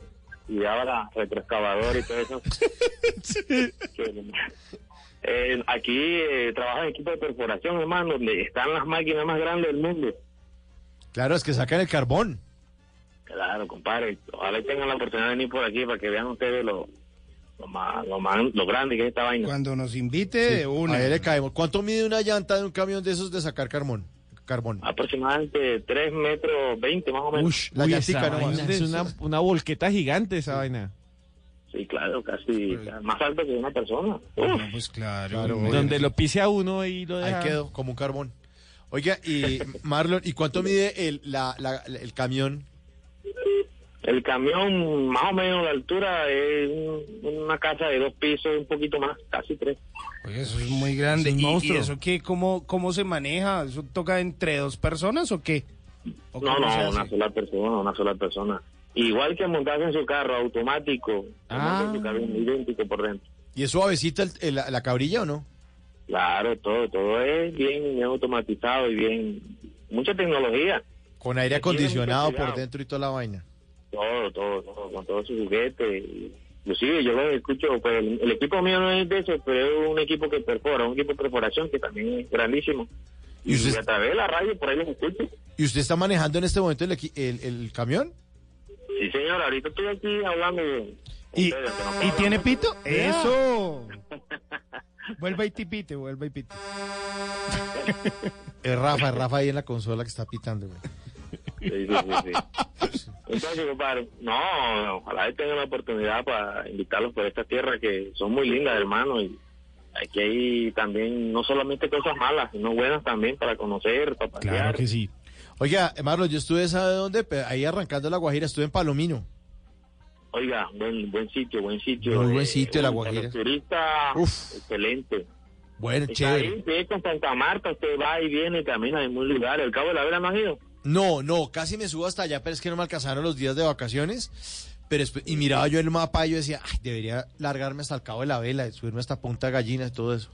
llevaba la retroexcavadora y todo eso. que- eh, aquí eh, trabaja en equipo de perforación, hermano, donde están las máquinas más grandes del mundo. Claro, es que sacan el carbón. Claro, compadre. Ojalá y tengan la oportunidad de venir por aquí para que vean ustedes lo, lo más, lo más, lo grande que es esta vaina. Cuando nos invite, Sí, una. A ver, le caemos. ¿Cuánto mide una llanta de un camión de esos de sacar carbón? Carbón. Aproximadamente 3 metros 20 más o menos. Ush, la llantica nomás. Es una, una volqueta gigante esa vaina. Sí, claro, casi más alto que una persona. Uf. pues claro. Claro, Donde lo pise a uno y lo deja. Ahí quedó, como un carbón. Oiga, y Marlon, ¿y cuánto mide el, la, la- el camión? El camión, más o menos, la altura es un- una casa de dos pisos, un poquito más, casi tres. Oye, eso es muy grande. Es un ¿Y, y monstruo. eso qué? ¿Cómo, ¿Cómo se maneja? ¿Eso toca entre dos personas o qué? ¿O No, no, una sola persona, una sola persona. Igual que montarse en su carro automático, Ah. montarse en su carro idéntico por dentro. ¿Y es suavecita el- el- la, la cabrilla o no? Claro, todo, todo es bien, bien automatizado y bien, mucha tecnología. Con aire acondicionado por dentro y toda la vaina. Todo, todo, todo, con todos sus juguetes. Inclusive yo lo escucho, pues el, el equipo mío no es de eso, pero es un equipo que perfora, un equipo de perforación que también es grandísimo. ¿Y Y, usted- a través de la radio por ahí los escucho. ¿Y usted está manejando en este momento el, equi- el, el camión? Sí, señor, ahorita estoy aquí hablando de... ¿Y, ustedes, que no ¿y tiene pito? ¡Eso! Vuelve y tipite, vuelve y pite. Es Rafa, es Rafa ahí en la consola que está pitando. güey. Sí, sí, sí, sí. Entonces, compadre, no, ojalá tengan la oportunidad para invitarlos por esta tierra que son muy lindas, hermano, y aquí hay también no solamente cosas malas, sino buenas también para conocer, para pasear. sí. Oiga, Marlon, yo estuve, ¿sabe dónde? Ahí arrancando la Guajira, estuve en Palomino. Oiga, buen, buen sitio, buen sitio. Muy buen eh, sitio, La para Guajira. los turistas, excelente. Bueno, Está chévere. ahí, sí, con Santa Marta, usted va y viene camina en muy lugar. El Cabo de la Vela no ha ido. No, no, casi me subo hasta allá, pero es que no me alcanzaron los días de vacaciones. Pero después- y miraba yo el mapa y yo decía, ay, debería largarme hasta el Cabo de la Vela, subirme hasta Punta Gallina y todo eso.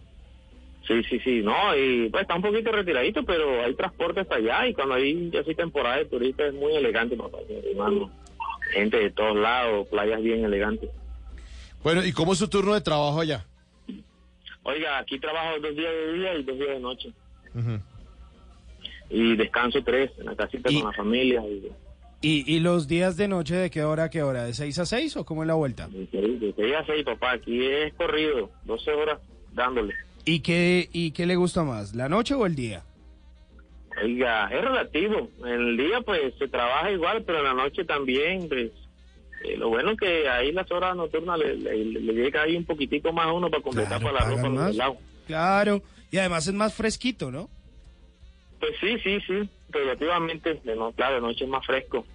Sí, sí, sí, no, y pues está un poquito retiradito, pero hay transporte hasta allá y cuando hay ya sí temporada de turistas es muy elegante, papá, hermano. Gente de todos lados, playas bien elegantes. Bueno, ¿y cómo es su turno de trabajo allá? Oiga, aquí trabajo dos días de día y dos días de noche. Ujú. Y descanso tres en la casita con la familia. Y, ¿Y, ¿Y los días de noche de qué hora a qué hora? ¿De 6 a 6 o cómo es la vuelta? de seis a seis, papá, aquí es corrido, 12 horas dándole. ¿Y qué, ¿Y qué le gusta más, la noche o el día? Oiga, es relativo. En el día pues se trabaja igual, pero en la noche también. Pues, eh, lo bueno que ahí las horas nocturnas le, le- le llega ahí un poquitico más a uno para completar Claro, para la ropa. Claro, y además es más fresquito, ¿no? Pues sí, sí, sí, relativamente. De no, claro, de noche es más fresco.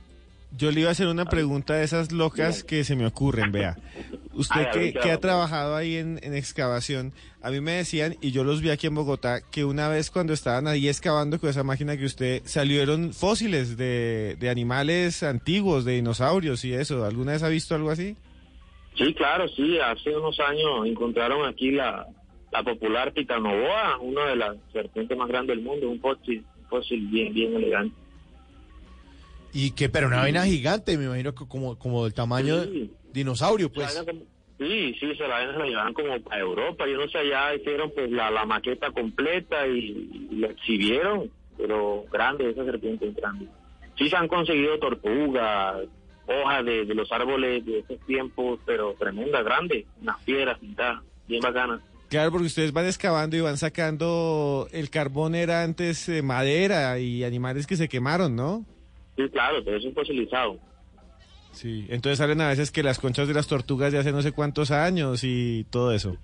Yo le iba a hacer una pregunta de esas locas que se me ocurren, vea. Usted que, ¿qué que ha trabajado ahí en, en excavación, a mí me decían, y yo los vi aquí en Bogotá, que una vez cuando estaban ahí excavando con esa máquina que usted, salieron fósiles de, de animales antiguos, de dinosaurios y eso. ¿Alguna vez ha visto algo así? Sí, claro, sí. Hace unos años encontraron aquí la, la popular Titanoboa, una de las serpientes más grandes del mundo, un fósil, un fósil bien, bien elegante. Y que, pero una vaina gigante, me imagino que como, como del tamaño Sí. de dinosaurio, pues. como- Sí, sí, se la, se la llevaban como a Europa. Yo no sé, allá hicieron pues la, la maqueta completa y, y la exhibieron, pero grande, esa serpiente es grande. Sí se han conseguido tortugas, hojas de, de los árboles de esos tiempos, pero tremenda, grande, unas piedras pintadas, bien bacanas. Claro, porque ustedes van excavando y van sacando, el carbón era antes eh, madera y animales que se quemaron, ¿no? Sí, claro, eso es fosilizado. Sí, entonces salen a veces que las conchas de las tortugas de hace no sé cuántos años y todo eso.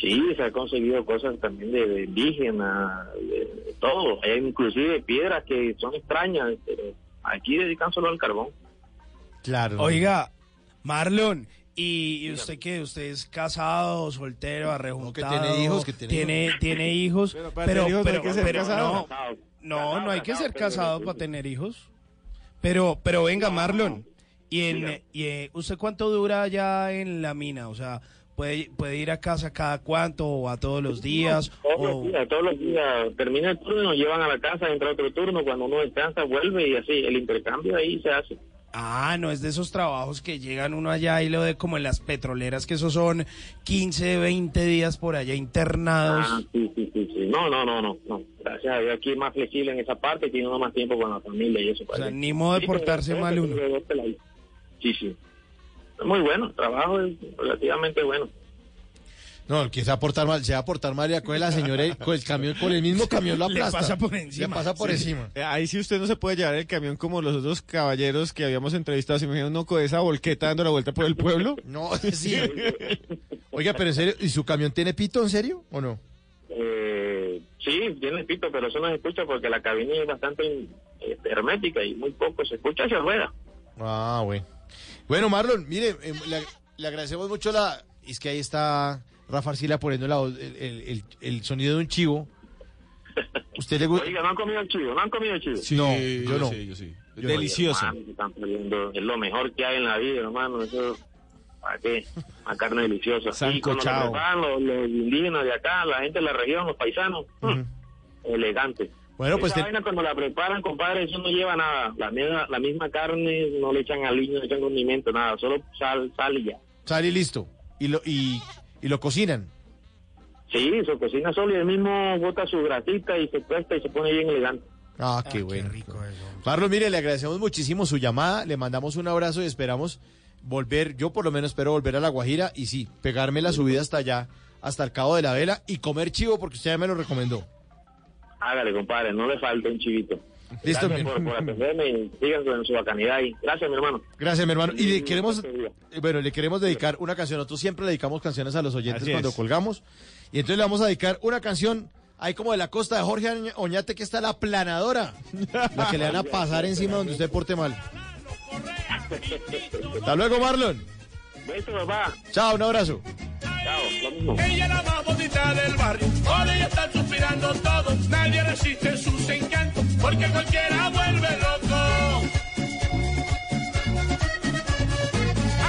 Sí, se han conseguido cosas también de, de, de todo. Hay inclusive piedras que son extrañas, pero aquí dedican solo al carbón. Claro. Oiga, Marlon, ¿Y, y usted qué? ¿Usted es casado, soltero, arrejuntado? tiene hijos, que tiene tiene, tiene hijos. Pero para pero, tener hijos no hay pero- que ser pero casado. no, no, no hay que ser casado para tener hijos. Pero, pero venga, Marlon. ¿Y, en, y eh, usted cuánto dura ya en la mina? O sea, ¿puede, puede ir a casa cada cuánto o a todos los días? Todos o- los días, todos los días. Termina el turno, nos llevan a la casa, entra otro turno, cuando uno descansa vuelve y así, el intercambio ahí se hace. Ah, no es de esos trabajos que llegan uno allá y lo de como en las petroleras, que esos son 15, 20 días por allá internados. Ah, sí, sí, sí, sí. No, no, no, no, no. Gracias a Dios aquí es más flexible en esa parte, tiene uno más tiempo con la familia y eso. O sea, ni modo de portarse mal uno. Sí, sí. Muy bueno, el trabajo es relativamente bueno. No, el que se va a portar mal, se va a portar mal y a coge la señora y con el camión, con el mismo camión lo Le aplasta. pasa por Le pasa por Sí. encima. Eh, Ahí sí usted no se puede llevar el camión como los otros caballeros que habíamos entrevistado. ¿Se imagina uno con esa volqueta dando la vuelta por el pueblo? No, sí. Oiga, pero en serio, ¿y su camión tiene pito en serio o no? Eh, sí, tiene pito, pero eso no se escucha porque la cabina es bastante este, hermética y muy poco se escucha hacia rueda. Ah, bueno. Bueno, Marlon, mire, eh, le, le agradecemos mucho la... Es que ahí está Rafa Arcila poniendo la voz- el, el- el- el sonido de un chivo. ¿Usted le gusta? Oiga, ¿no han comido el chivo? ¿No han comido el chivo? no, yo no. sí, yo sí. Yo no. Delicioso. Hermano. Es lo mejor que hay en la vida, hermano. Eso, ¿para qué? Una carne deliciosa. Y cuando lo Sancochado. los, los indígenas de acá, la gente de la región, los paisanos, mm, elegante. Bueno, pues Esa te- vaina cuando la preparan, compadre, eso no lleva nada. La misma, la misma carne no le echan aliño, no le echan condimento, nada. Solo sal, sal y ya. Sale y listo. Y lo, y, y lo cocinan. Sí, se cocina solo y el mismo bota su grasita y se cuesta y se pone bien elegante. Ah, qué bueno. Marlon, mire, le agradecemos muchísimo su llamada, le mandamos un abrazo y esperamos volver, yo por lo menos espero volver a La Guajira y sí, pegarme la subida hasta allá, hasta el Cabo de la Vela y comer chivo porque usted ya me lo recomendó. Hágale, compadre, no le falte un chivito. Listo, Gracias mi- por, por atenderme y sigan con su bacanidad ahí. Gracias, mi hermano. Gracias, mi hermano. Y le queremos, eh, bueno, le queremos dedicar una canción. Nosotros siempre le dedicamos canciones a los oyentes Así cuando es. colgamos. Y entonces le vamos a dedicar una canción ahí como de la costa de Jorge Oña- Oñate, que está la planadora. La que le van a pasar encima donde usted porte mal. Hasta luego, Marlon. Beso, papá. Chao, un abrazo. Ella es la más bonita del barrio, por ella están suspirando todos, nadie resiste sus encantos, porque cualquiera vuelve loco.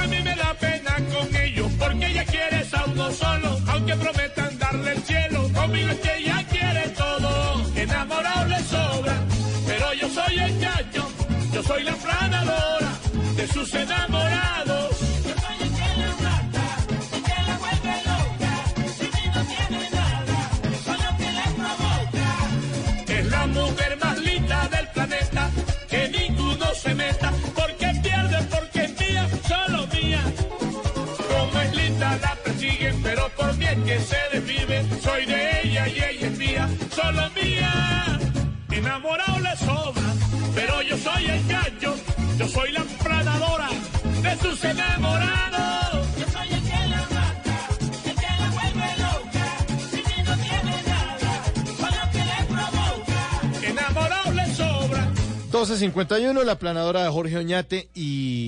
A mí me da pena con ellos, porque ella quiere a uno solo, aunque prometan darle el cielo, conmigo es que ella quiere todo, enamorado le sobra, pero yo soy el chacho, yo soy la planadora de sus enamorados. Se desvive, soy de ella y ella es mía, solo mía. Enamorado le sobra, pero yo soy el gallo, yo soy la planadora de sus enamorados. Yo soy el que la mata, el que la vuelve loca, si mí no tiene nada, solo que le provoca. Enamorado le sobra. 12.51, la planadora de Jorge Oñate y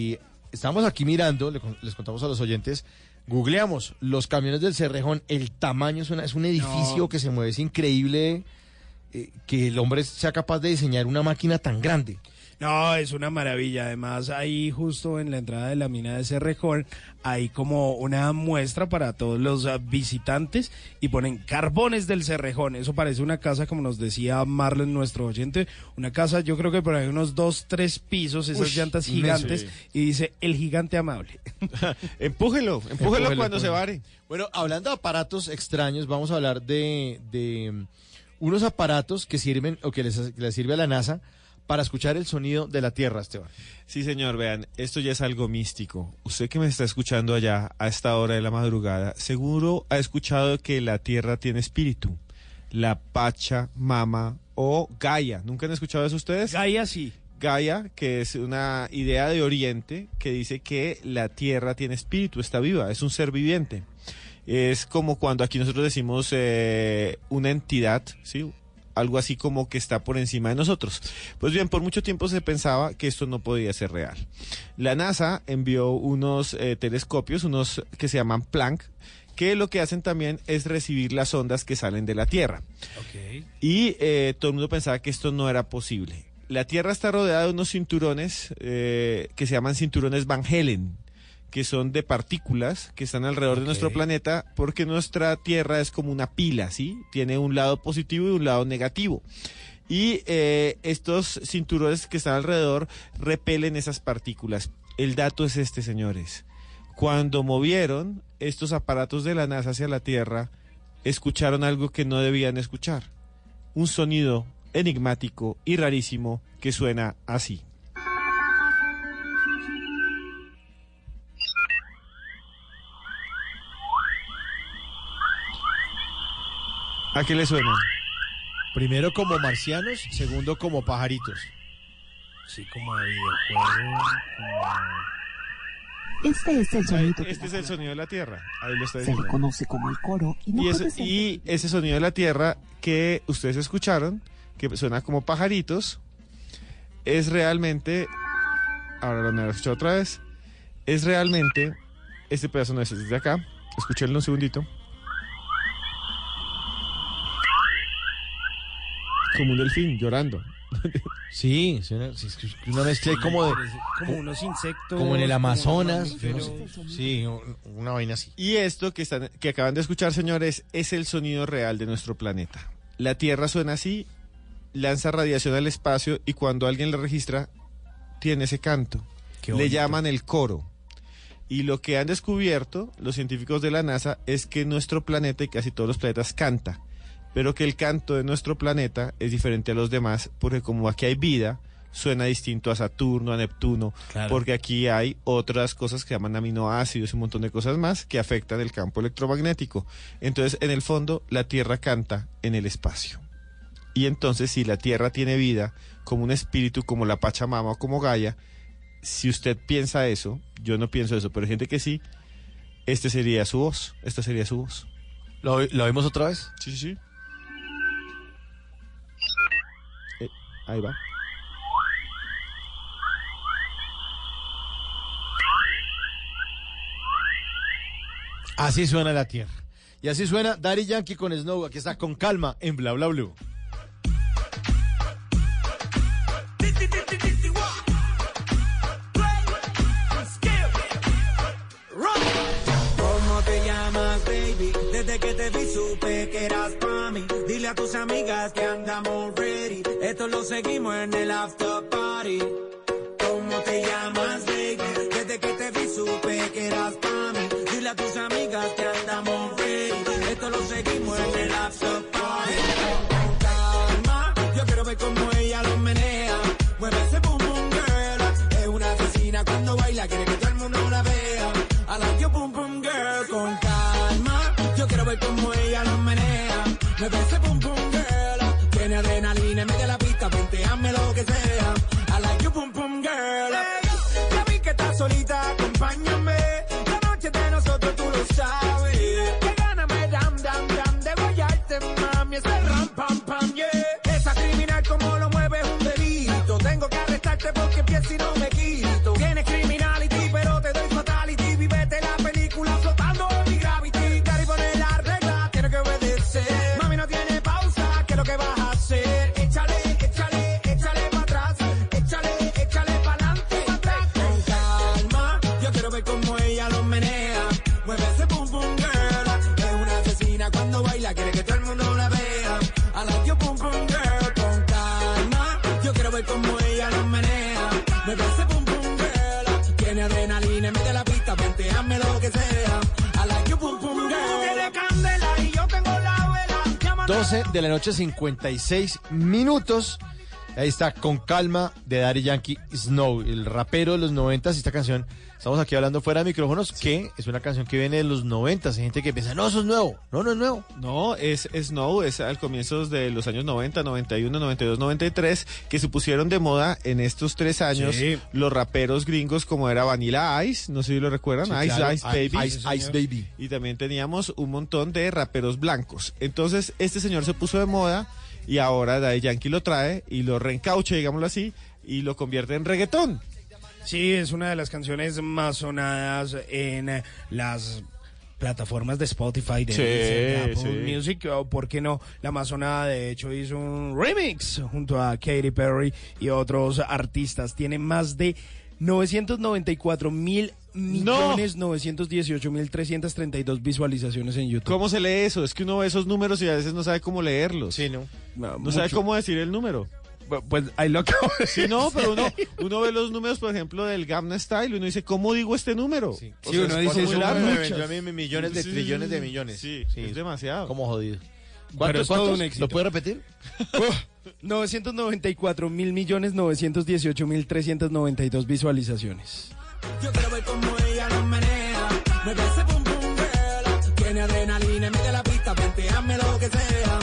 estamos aquí mirando, les contamos a los oyentes, googleamos los camiones del Cerrejón, el tamaño es, una- es un edificio No. que se mueve, es increíble eh, que el hombre sea capaz de diseñar una máquina tan grande. No, es una maravilla. Además, ahí justo en la entrada de la mina de Cerrejón hay como una muestra para todos los ah, visitantes y ponen carbones del Cerrejón. Eso parece una casa, como nos decía Marlon, nuestro oyente, una casa yo creo que por ahí unos dos, tres pisos, esas Uy, llantas gigantes Sí. y dice el gigante amable. empújelo, empújelo cuando se vare. Bueno, hablando de aparatos extraños, vamos a hablar de, de, mm, unos aparatos que sirven o que les, que les sirve a la NASA para escuchar el sonido de la Tierra, Esteban. Sí, señor, vean, esto ya es algo místico. Usted que me está escuchando allá a esta hora de la madrugada, seguro ha escuchado que la Tierra tiene espíritu. La Pacha, Mama o Gaia. ¿Nunca han escuchado eso ustedes? Gaia sí. Gaia, que es una idea de Oriente que dice que la Tierra tiene espíritu, está viva, es un ser viviente. Es como cuando aquí nosotros decimos eh, una entidad, ¿sí? Algo así como que está por encima de nosotros. Pues bien, por mucho tiempo se pensaba que esto no podía ser real. La NASA envió unos eh, telescopios, unos que se llaman Planck, que lo que hacen también es recibir las ondas que salen de la Tierra. Y eh, todo el mundo pensaba que esto no era posible. La Tierra está rodeada de unos cinturones eh, que se llaman cinturones Van Helen, que son de partículas que están alrededor de nuestro planeta, porque nuestra Tierra es como una pila, ¿sí? Tiene un lado positivo y un lado negativo. Y eh, estos cinturones que están alrededor repelen esas partículas. El dato es este, señores. Cuando movieron estos aparatos de la NASA hacia la Tierra, escucharon algo que no debían escuchar. Un sonido enigmático y rarísimo que suena así. ¿A qué le suena? Primero como marcianos, segundo como pajaritos. Sí, como de videojuego. Este es el sonido de Este es el sonido de la Tierra. Ahí lo está Se diciendo. le conoce como el coro y no Y ese, y ese sonido de la Tierra que ustedes escucharon, que suena como pajaritos, es realmente. Ahora lo han escuchado otra vez. Es realmente. Este pedazo no es desde acá. Escúchenlo un segundito. Como un delfín llorando. Sí, suena- sí, es que una mezcla como de... Como unos insectos. Como en el Amazonas. Sí, un- una vaina así. Y esto que, están, que acaban de escuchar, señores, es el sonido real de nuestro planeta. La Tierra suena así, lanza radiación al espacio y cuando alguien la registra, tiene ese canto. Le llaman el coro. Y lo que han descubierto los científicos de la NASA es que nuestro planeta y casi todos los planetas canta, pero que el canto de nuestro planeta es diferente a los demás porque como aquí hay vida, suena distinto a Saturno, a Neptuno, Claro. porque aquí hay otras cosas que llaman aminoácidos y un montón de cosas más que afectan el campo electromagnético. Entonces, en el fondo, la Tierra canta en el espacio. Y entonces, si la Tierra tiene vida, como un espíritu, como la Pachamama o como Gaia, si usted piensa eso, yo no pienso eso, pero hay gente que sí, este sería su voz, esta sería su voz. ¿Lo, lo oímos otra vez? Sí, sí, sí. Ahí va. Así suena la Tierra. Y así suena Daddy Yankee con Snow. Aquí está con calma en Bla Bla Blue. ¿Cómo te llamas, baby? Desde que te vi supe que eras pa' mí. A tus amigas que andamos ready. Esto lo seguimos en el after party. ¿Cómo te llamas, baby? Desde que te vi supe que eras pa' mí. Dile a tus amigas que andamos ready. Esto lo seguimos en el after party. Con calma, yo quiero ver cómo ella lo menea. Mueve ese boom boom girl. Es una asesina cuando baila, quiere que todo el mundo la vea. I like your boom boom girl. Con calma, yo quiero ver cómo ella lo menea. Mueve ese boom baila, quiere que todo el mundo la vea. I like your boom boom girl. Con calma, yo quiero ver cómo ella lo menea. Mueve ese boom boom girl. Tiene adrenalina en medio de la pista, venteame lo que sea. I like your boom boom girl. Tiene candela y yo tengo la vela. Llama 12 de la noche, 56 minutos. Ahí está, con calma, de Daddy Yankee Snow, el rapero de los 90. Esta canción, estamos aquí hablando fuera de micrófonos, que es una canción que viene de los 90. Hay gente que piensa, no, eso es nuevo. No, no es nuevo. No, es Snow, es al comienzo de los años 90, 91, 92, 93, que se pusieron de moda en estos tres años Sí. los raperos gringos como era Vanilla Ice, no sé si lo recuerdan, Sí, Ice claro. Ice Baby. Ice- Ice Baby. Y también teníamos un montón de raperos blancos. Entonces, este señor se puso de moda y ahora Daddy Yankee lo trae y lo reencaucha, digámoslo así, y lo convierte en reggaetón. Sí, es una de las canciones más sonadas en eh, las plataformas de Spotify, de, Sí, Deezer, de Apple sí. Music, o por qué no, la más sonada de hecho hizo un remix junto a Katy Perry y otros artistas. Tiene más de 994 mil millones 918 mil 332 visualizaciones en YouTube. ¿Cómo se lee eso? Es que uno ve esos números y a veces no sabe cómo leerlos. Sí, ¿no? No, sabe cómo decir el número. Pues ahí lo acabo de Sí, no, pero uno, uno ve los números, por ejemplo, del Gamma Style y uno dice, ¿cómo digo este número? Sí, Sí, uno dice, muchas. vendió a mí mi- millones de Sí, trillones de millones. Sí, es demasiado. Como jodido. Pero ¿Cuántos? es todo cuántos? un éxito. ¿Lo puede repetir? 994 mil millones 918 mil 392 visualizaciones. Yo quiero ver cómo ella lo menea. Me ese pum pum girl. Tiene adrenalina, mete la pista, venteame lo que sea.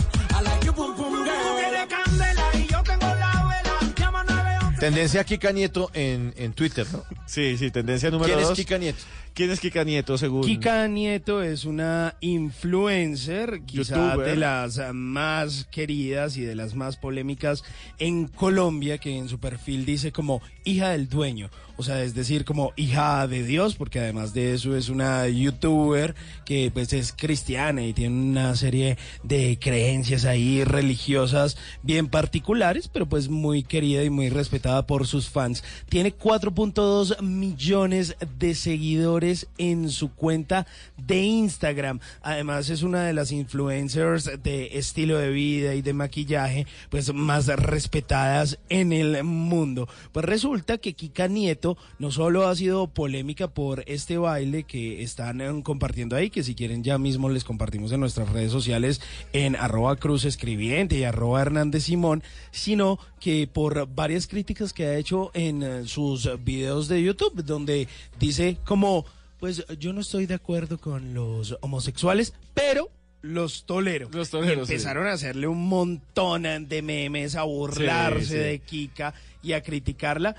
Tendencia Kika Nieto en, en Twitter, ¿no? Sí, sí, tendencia número ¿Quién es dos. Kika Nieto? ¿Quién es Kika Nieto, según? Kika Nieto es una influencer, quizá Youtuber. de las más queridas y de las más polémicas en Colombia, que en su perfil dice como hija del dueño, o sea, es decir, como hija de Dios, porque además de eso es una youtuber que pues es cristiana y tiene una serie de creencias ahí religiosas bien particulares, pero pues muy querida y muy respetada por sus fans. Tiene 4.2 millones de seguidores en su cuenta de Instagram. Además es una de las influencers de estilo de vida y de maquillaje pues más respetadas en el mundo. Pues resulta que Kika Nieto no solo ha sido polémica por este baile que están eh, compartiendo ahí, que si quieren ya mismo les compartimos en nuestras redes sociales en arroba cruz escribiente y arroba Hernández Simón, sino que por varias críticas que ha hecho en eh, sus videos de YouTube, donde dice como, pues yo no estoy de acuerdo con los homosexuales, pero los tolero. Los tolero, Y sí. empezaron a hacerle un montón de memes, a burlarse Sí, sí. de Kika y a criticarla.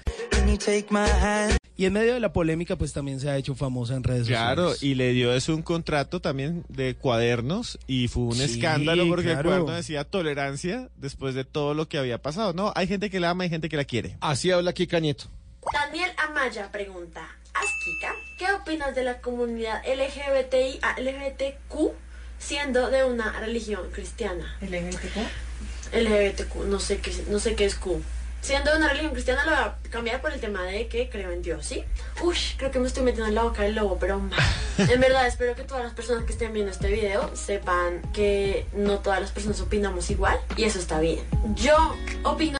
Y en medio de la polémica, pues también se ha hecho famosa en redes Claro, sociales. y le dio eso un contrato también de cuadernos y fue un Sí, escándalo porque el claro. cuaderno decía tolerancia después de todo lo que había pasado. No, hay gente que la ama, hay gente que la quiere. Así habla Kika Nieto. Daniel Amaya pregunta, Askika, ¿qué opinas de la comunidad LGBTI, LGBTQ siendo de una religión cristiana? ¿LGBTQ? LGBTQ, no sé qué, no sé qué es Q. Siendo una religión cristiana lo voy a cambiar por el tema de que creo en Dios, ¿sí? Uy, creo que me estoy metiendo en la boca del lobo, pero mal. en verdad espero que todas las personas que estén viendo este video sepan que no todas las personas opinamos igual y eso está bien. Yo opino